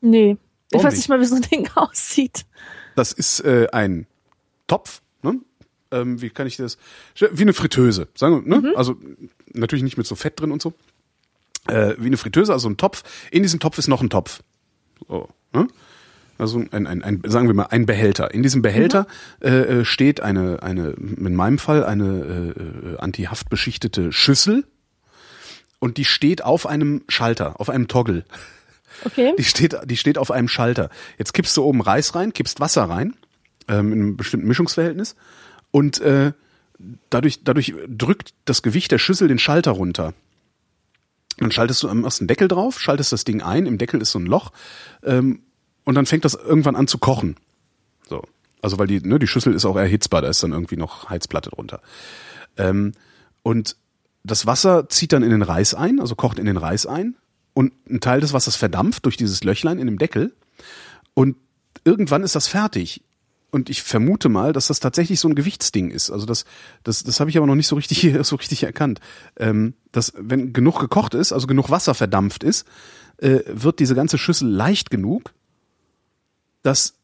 Nee. Ich Warum weiß nicht? mal, wie so ein Ding (laughs) aussieht. Das ist äh, ein Topf, ne? Ähm, wie kann ich das? Wie eine Fritteuse, sagen wir, ne? Also natürlich nicht mit so Fett drin und so. Äh, wie eine Fritteuse, also ein Topf. In diesem Topf ist noch ein Topf. So, ne? Also ein, ein, ein, sagen wir mal, ein Behälter. In diesem Behälter äh, äh, steht eine, eine, in meinem Fall eine äh, äh, antihaftbeschichtete Schüssel und die steht auf einem Schalter, auf einem Toggle. Okay. Die steht, die steht auf einem Schalter. Jetzt kippst du oben Reis rein, kippst Wasser rein, ähm, in einem bestimmten Mischungsverhältnis und äh, dadurch, dadurch drückt das Gewicht der Schüssel den Schalter runter. Dann schaltest du, machst einen Deckel drauf, schaltest das Ding ein, im Deckel ist so ein Loch ähm, und dann fängt das irgendwann an zu kochen. So. Also weil die, ne, die Schüssel ist auch erhitzbar, da ist dann irgendwie noch Heizplatte drunter. Ähm, und das Wasser zieht dann in den Reis ein, also kocht in den Reis ein und ein Teil des Wassers verdampft durch dieses Löchlein in dem Deckel und irgendwann ist das fertig. Und ich vermute mal, dass das tatsächlich so ein Gewichtsding ist. Also das, das, das habe ich aber noch nicht so richtig, (laughs) so richtig erkannt. Ähm, dass wenn genug gekocht ist, also genug Wasser verdampft ist, äh, wird diese ganze Schüssel leicht genug, dass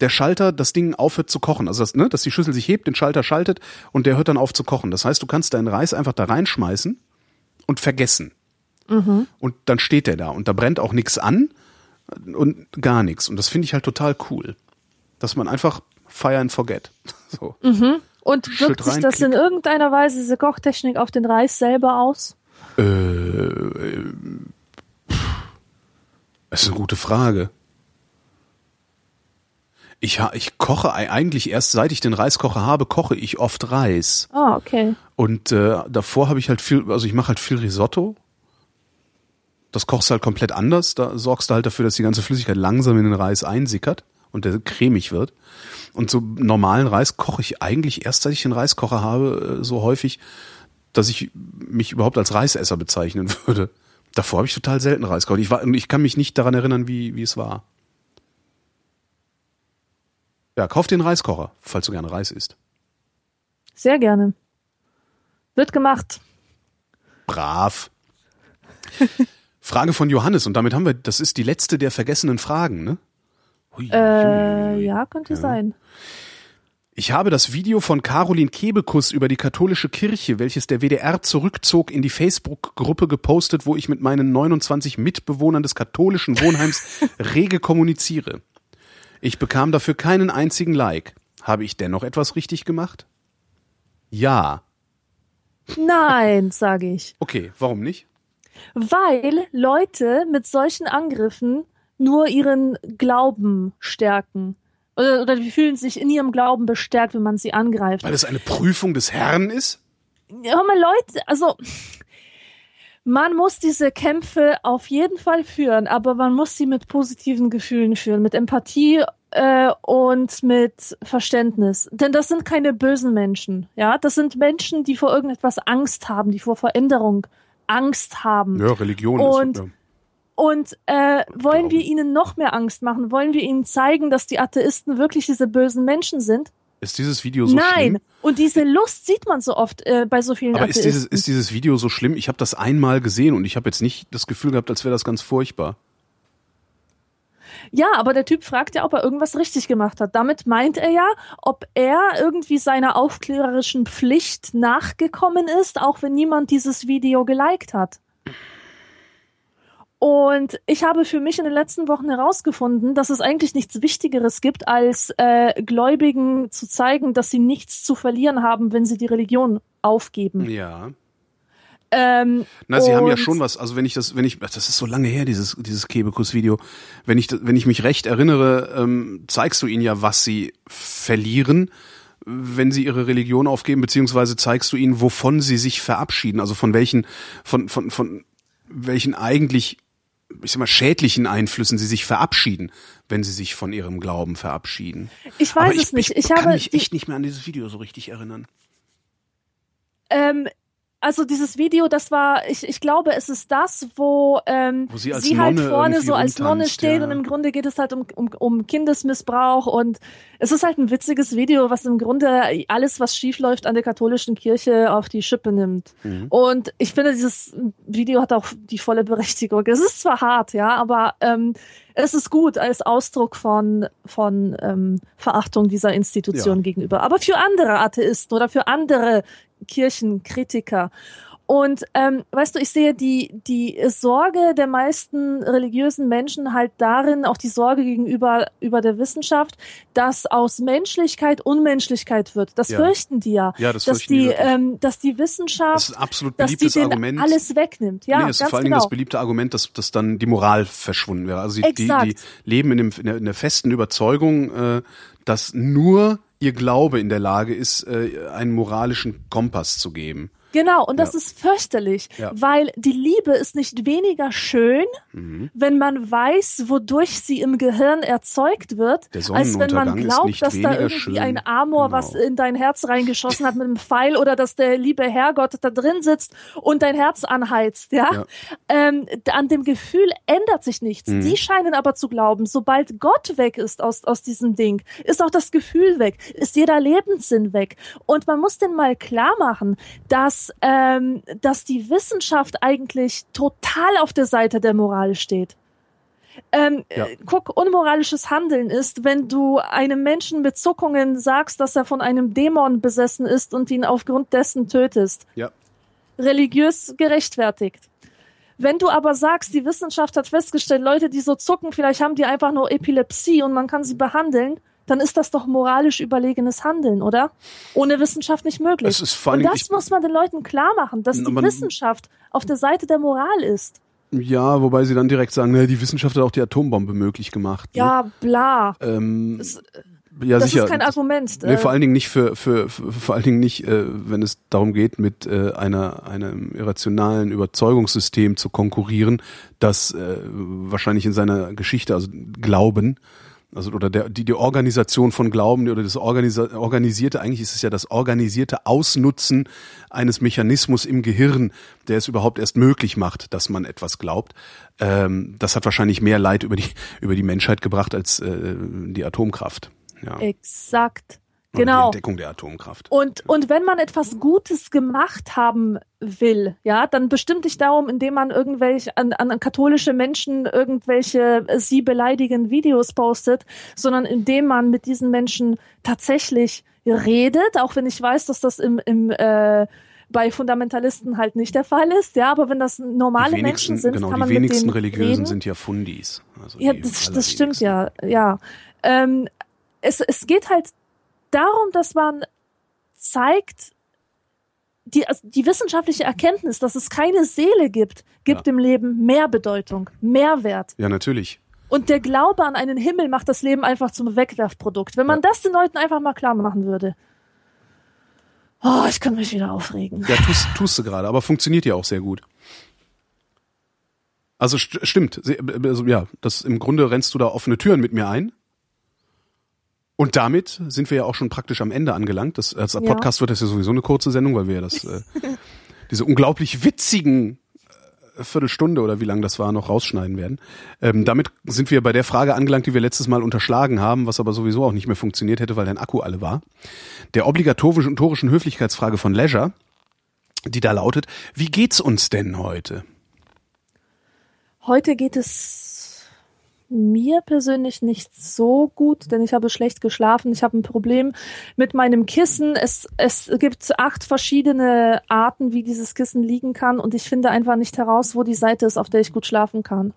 der Schalter das Ding aufhört zu kochen. Also das, ne, dass die Schüssel sich hebt, den Schalter schaltet und der hört dann auf zu kochen. Das heißt, du kannst deinen Reis einfach da reinschmeißen und vergessen. Und dann steht der da und da brennt auch nichts an und gar nichts. Und das finde ich halt total cool. Dass man einfach fire and forget. (laughs) So. Und Schütt wirkt sich das in klick. irgendeiner Weise, diese Kochtechnik, auf den Reis selber aus? Äh, äh, das ist eine gute Frage. Ich, ich koche ei- eigentlich erst seit ich den Reiskocher habe, koche ich oft Reis. Ah, okay. Und äh, davor habe ich halt viel, also ich mache halt viel Risotto. Das kochst du halt komplett anders. Da sorgst du halt dafür, dass die ganze Flüssigkeit langsam in den Reis einsickert und der cremig wird. Und so normalen Reis koche ich eigentlich erst, seit ich den Reiskocher habe, äh, so häufig, dass ich mich überhaupt als Reisesser bezeichnen (laughs) würde. Davor habe ich total selten Reis gekocht. Ich, war, und ich kann mich nicht daran erinnern, wie, wie es war. Ja, kauf den Reiskocher, falls du gerne Reis isst. Sehr gerne. Wird gemacht. Brav. (laughs) Frage von Johannes und damit haben wir, das ist die letzte der vergessenen Fragen, ne? Hui, Äh, hui. ja, könnte sein. Ich habe das Video von Caroline Kebekus über die katholische Kirche, welches der WDR zurückzog, in die Facebook-Gruppe gepostet, wo ich mit meinen 29 Mitbewohnern des katholischen Wohnheims (laughs) rege kommuniziere. Ich bekam dafür keinen einzigen Like. Habe ich dennoch etwas richtig gemacht? Ja. Nein, sage ich. Okay, warum nicht? Weil Leute mit solchen Angriffen nur ihren Glauben stärken. Oder, oder die fühlen sich in ihrem Glauben bestärkt, wenn man sie angreift. Weil es eine Prüfung des Herrn ist? Hör mal, Leute, also man muss diese Kämpfe auf jeden Fall führen, aber man muss sie mit positiven Gefühlen führen, mit Empathie äh, und mit Verständnis. Denn das sind keine bösen Menschen, ja. Das sind Menschen, die vor irgendetwas Angst haben, die vor Veränderung Angst haben. Ja, Religion Und- ist. Ja. Und äh, wollen wir ihnen noch mehr Angst machen? Wollen wir ihnen zeigen, dass die Atheisten wirklich diese bösen Menschen sind? Ist dieses Video so Nein. schlimm? Und diese Lust sieht man so oft äh, bei so vielen Aber ist dieses, ist dieses Video so schlimm? Ich habe das einmal gesehen und ich habe jetzt nicht das Gefühl gehabt, als wäre das ganz furchtbar. Ja, aber der Typ fragt ja, ob er irgendwas richtig gemacht hat. Damit meint er ja, ob er irgendwie seiner aufklärerischen Pflicht nachgekommen ist, auch wenn niemand dieses Video geliked hat. Und ich habe für mich in den letzten Wochen herausgefunden, dass es eigentlich nichts Wichtigeres gibt, als äh, Gläubigen zu zeigen, dass sie nichts zu verlieren haben, wenn sie die Religion aufgeben. Ja. Ähm, Na, sie haben ja schon was, also wenn ich das, wenn ich, das ist so lange her, dieses, dieses Kebekus-Video. Wenn ich, wenn ich mich recht erinnere, ähm, zeigst du ihnen ja, was sie verlieren, wenn sie ihre Religion aufgeben, beziehungsweise zeigst du ihnen, wovon sie sich verabschieden, also von welchen, von, von, von welchen eigentlich, ich sag mal, schädlichen Einflüssen sie sich verabschieden, wenn sie sich von ihrem Glauben verabschieden. Ich weiß Aber es ich, nicht. Ich, Ich, kann habe mich echt nicht mehr an dieses Video so richtig erinnern. Ähm, also dieses Video, das war, ich, ich glaube, es ist das, wo, ähm, Wo sie als halt vorne so als Nonne steht ja. und im Grunde geht es halt um, um, um Kindesmissbrauch und es ist halt ein witziges Video, was im Grunde alles, was schief läuft an der katholischen Kirche auf die Schippe nimmt. Mhm. Und ich finde, dieses Video hat auch die volle Berechtigung. Es ist zwar hart, ja, aber ähm, es ist gut als Ausdruck von, von ähm, Verachtung dieser Institution Ja. gegenüber. Aber für andere Atheisten oder für andere Kirchenkritiker. Und ähm, weißt du, ich sehe die, die Sorge der meisten religiösen Menschen halt darin, auch die Sorge gegenüber über der Wissenschaft, dass aus Menschlichkeit Unmenschlichkeit wird. Das Ja. fürchten die ja. Ja, das dass fürchten die die, wirklich. ähm, dass die Das Wissenschaft, ist ein absolut dass die beliebtes Argument. alles wegnimmt. Ja, nee, es ist vor allen Dingen genau. das beliebte Argument, dass, dass dann die Moral verschwunden wäre. Also die, die, die leben in, dem, in, der, in der festen Überzeugung, äh, dass nur ihr Glaube in der Lage ist, äh, einen moralischen Kompass zu geben. Genau, und das Ja. ist fürchterlich, Ja. weil die Liebe ist nicht weniger schön, Mhm. wenn man weiß, wodurch sie im Gehirn erzeugt wird, als wenn man glaubt, dass da irgendwie schön. ein Amor Genau. was in dein Herz reingeschossen hat mit einem Pfeil oder dass der liebe Herrgott da drin sitzt und dein Herz anheizt, ja. Ja. Ähm, an dem Gefühl ändert sich nichts. Mhm. Die scheinen aber zu glauben, sobald Gott weg ist aus, aus diesem Ding, ist auch das Gefühl weg, ist jeder Lebenssinn weg. Und man muss denn mal klar machen, dass, ähm, dass die Wissenschaft eigentlich total auf der Seite der Moral steht. Ähm, Ja. äh, guck, unmoralisches Handeln ist, wenn du einem Menschen mit Zuckungen sagst, dass er von einem Dämon besessen ist und ihn aufgrund dessen tötest. Ja. Religiös gerechtfertigt. Wenn du aber sagst, die Wissenschaft hat festgestellt, Leute, die so zucken, vielleicht haben die einfach nur Epilepsie und man kann sie behandeln, dann ist das doch moralisch überlegenes Handeln, oder? Ohne Wissenschaft nicht möglich. Es ist und das muss man den Leuten klar machen, dass die Wissenschaft auf der Seite der Moral ist. ja, wobei sie dann direkt sagen, na, die Wissenschaft hat auch die Atombombe möglich gemacht. Ne? Ja, bla. Ähm, Das, ja, das sicher. ist kein Argument. Nee, äh, vor allen Dingen nicht für, für, für vor allen Dingen nicht, äh, wenn es darum geht, mit äh, einer einem irrationalen Überzeugungssystem zu konkurrieren, das äh, wahrscheinlich in seiner Geschichte, also Glauben, also oder der die die Organisation von Glauben oder das organisa organisierte, eigentlich ist es ja das organisierte Ausnutzen eines Mechanismus im Gehirn, der es überhaupt erst möglich macht, dass man etwas glaubt. Ähm, das hat wahrscheinlich mehr Leid über die (laughs) über die Menschheit gebracht als äh, die Atomkraft. Ja. Exakt. Oder Die Genau. Entdeckung der Atomkraft. Und, und wenn man etwas Gutes gemacht haben will, ja, dann bestimmt nicht darum, indem man irgendwelche an, an katholische Menschen irgendwelche äh, sie beleidigenden Videos postet, sondern indem man mit diesen Menschen tatsächlich redet, auch wenn ich weiß, dass das im, im äh, bei Fundamentalisten halt nicht der Fall ist, ja, aber wenn das normale die Menschen sind, genau, kann die man wenigsten mit denen Religiösen reden. sind ja Fundis. Also Ja, die das, das stimmt ja, ja. Ähm, es, es geht halt darum, dass man zeigt, die, also die wissenschaftliche Erkenntnis, dass es keine Seele gibt, gibt Ja. dem Leben mehr Bedeutung, mehr Wert. Ja, natürlich. Und der Glaube an einen Himmel macht das Leben einfach zum Wegwerfprodukt. Wenn man das den Leuten einfach mal klar machen würde. Oh, ich kann mich wieder aufregen. Ja, tust, tust du gerade, aber funktioniert ja auch sehr gut. Also st stimmt, also, ja, das im Grunde rennst du da offene Türen mit mir ein. Und damit sind wir ja auch schon praktisch am Ende angelangt. Das, als Ja. Podcast wird das ja sowieso eine kurze Sendung, weil wir ja das, äh, (laughs) diese unglaublich witzigen Viertelstunde oder wie lang das war, noch rausschneiden werden. Ähm, damit sind wir bei der Frage angelangt, die wir letztes Mal unterschlagen haben, was aber sowieso auch nicht mehr funktioniert hätte, weil dein Akku alle war. Der obligatorischen Höflichkeitsfrage von Leisure, die da lautet, wie geht's uns denn heute? Heute geht es mir persönlich nicht so gut, denn ich habe schlecht geschlafen. Ich habe ein Problem mit meinem Kissen. Es, es gibt acht verschiedene Arten, wie dieses Kissen liegen kann und ich finde einfach nicht heraus, wo die Seite ist, auf der ich gut schlafen kann.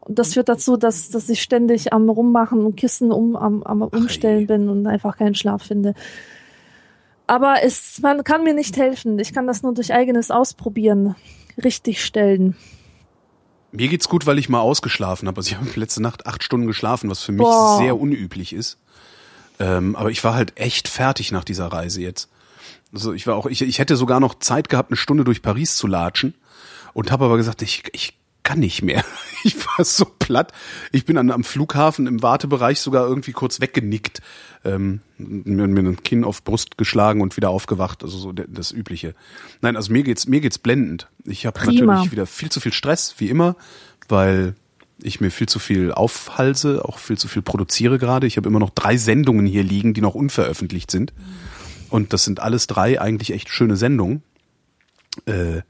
Und das führt dazu, dass, dass ich ständig am Rummachen und Kissen um, am, am Umstellen bin und einfach keinen Schlaf finde. Aber es, man kann mir nicht helfen. Ich kann das nur durch eigenes Ausprobieren richtig stellen. Mir geht's gut, weil ich mal ausgeschlafen habe. Also ich habe letzte Nacht acht Stunden geschlafen, was für mich Boah. sehr unüblich ist. Ähm, aber ich war halt echt fertig nach dieser Reise jetzt. Also ich war auch, ich, ich hätte sogar noch Zeit gehabt, eine Stunde durch Paris zu latschen und habe aber gesagt, ich, ich kann nicht mehr. (laughs) Ich war so platt. Ich bin an, am Flughafen im Wartebereich sogar irgendwie kurz weggenickt, ähm, mir, mir ein Kinn auf Brust geschlagen und wieder aufgewacht. Also so das Übliche. Nein, also mir geht's mir geht's blendend. Ich habe natürlich wieder viel zu viel Stress, wie immer, weil ich mir viel zu viel aufhalse, auch viel zu viel produziere gerade. Ich habe immer noch drei Sendungen hier liegen, die noch unveröffentlicht sind. Und das sind alles drei eigentlich echt schöne Sendungen. Äh,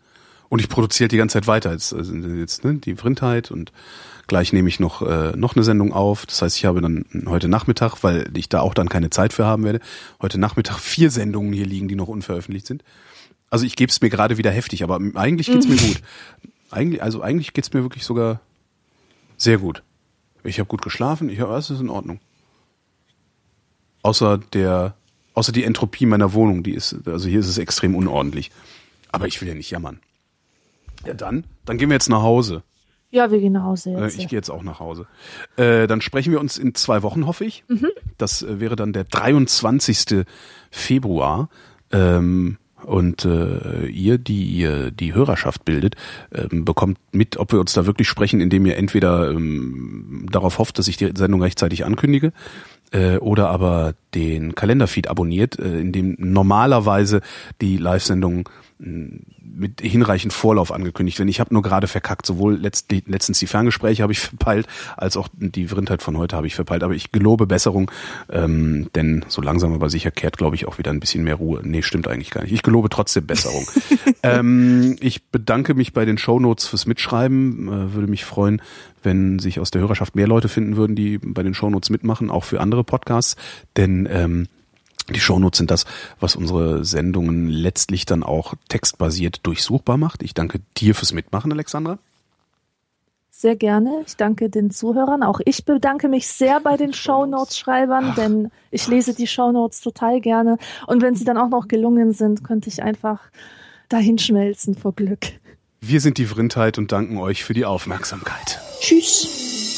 und ich produziere die ganze Zeit weiter. Jetzt, also jetzt ne, die Vrindheit und gleich nehme ich noch, äh, noch eine Sendung auf. Das heißt, ich habe dann heute Nachmittag, weil ich da auch dann keine Zeit für haben werde, heute Nachmittag vier Sendungen hier liegen, die noch unveröffentlicht sind. Also ich gebe es mir gerade wieder heftig, aber eigentlich geht's mir (laughs) gut. Eigentlich, also eigentlich geht's mir wirklich sogar sehr gut. Ich habe gut geschlafen, ich habe alles ist in Ordnung. Außer der, außer die Entropie meiner Wohnung, die ist, also hier ist es extrem unordentlich. Aber ich will ja nicht jammern. Ja, dann. Dann gehen wir jetzt nach Hause. Ja, wir gehen nach Hause jetzt. Äh, ich gehe jetzt auch nach Hause. Äh, dann sprechen wir uns in zwei Wochen, hoffe ich. Mhm. Das äh, wäre dann der 23. Februar. Ähm, und äh, ihr, die ihr die Hörerschaft bildet, ähm, bekommt mit, ob wir uns da wirklich sprechen, indem ihr entweder ähm, darauf hofft, dass ich die Sendung rechtzeitig ankündige, äh, oder aber den Kalenderfeed abonniert, äh, in dem normalerweise die Live-Sendung mit hinreichend Vorlauf angekündigt werden. Ich habe nur gerade verkackt. Sowohl letzt, letztens die Ferngespräche habe ich (laughs) verpeilt, als auch die Vrindheit von heute habe ich verpeilt. Aber ich gelobe Besserung, ähm, denn so langsam aber sicher kehrt, glaube ich, auch wieder ein bisschen mehr Ruhe. Nee, stimmt eigentlich gar nicht. Ich gelobe trotzdem Besserung. (laughs) ähm, ich bedanke mich bei den Shownotes fürs Mitschreiben. Äh, würde mich freuen, wenn sich aus der Hörerschaft mehr Leute finden würden, die bei den Shownotes mitmachen, auch für andere Podcasts. Denn ähm, die Shownotes sind das, was unsere Sendungen letztlich dann auch textbasiert durchsuchbar macht. Ich danke dir fürs Mitmachen, Alexandra. Sehr gerne. Ich danke den Zuhörern. Auch ich bedanke mich sehr bei den Shownotes-Schreibern, denn ich lese die Shownotes total gerne. Und wenn sie dann auch noch gelungen sind, könnte ich einfach dahinschmelzen vor Glück. Wir sind die Vrindheit und danken euch für die Aufmerksamkeit. Tschüss.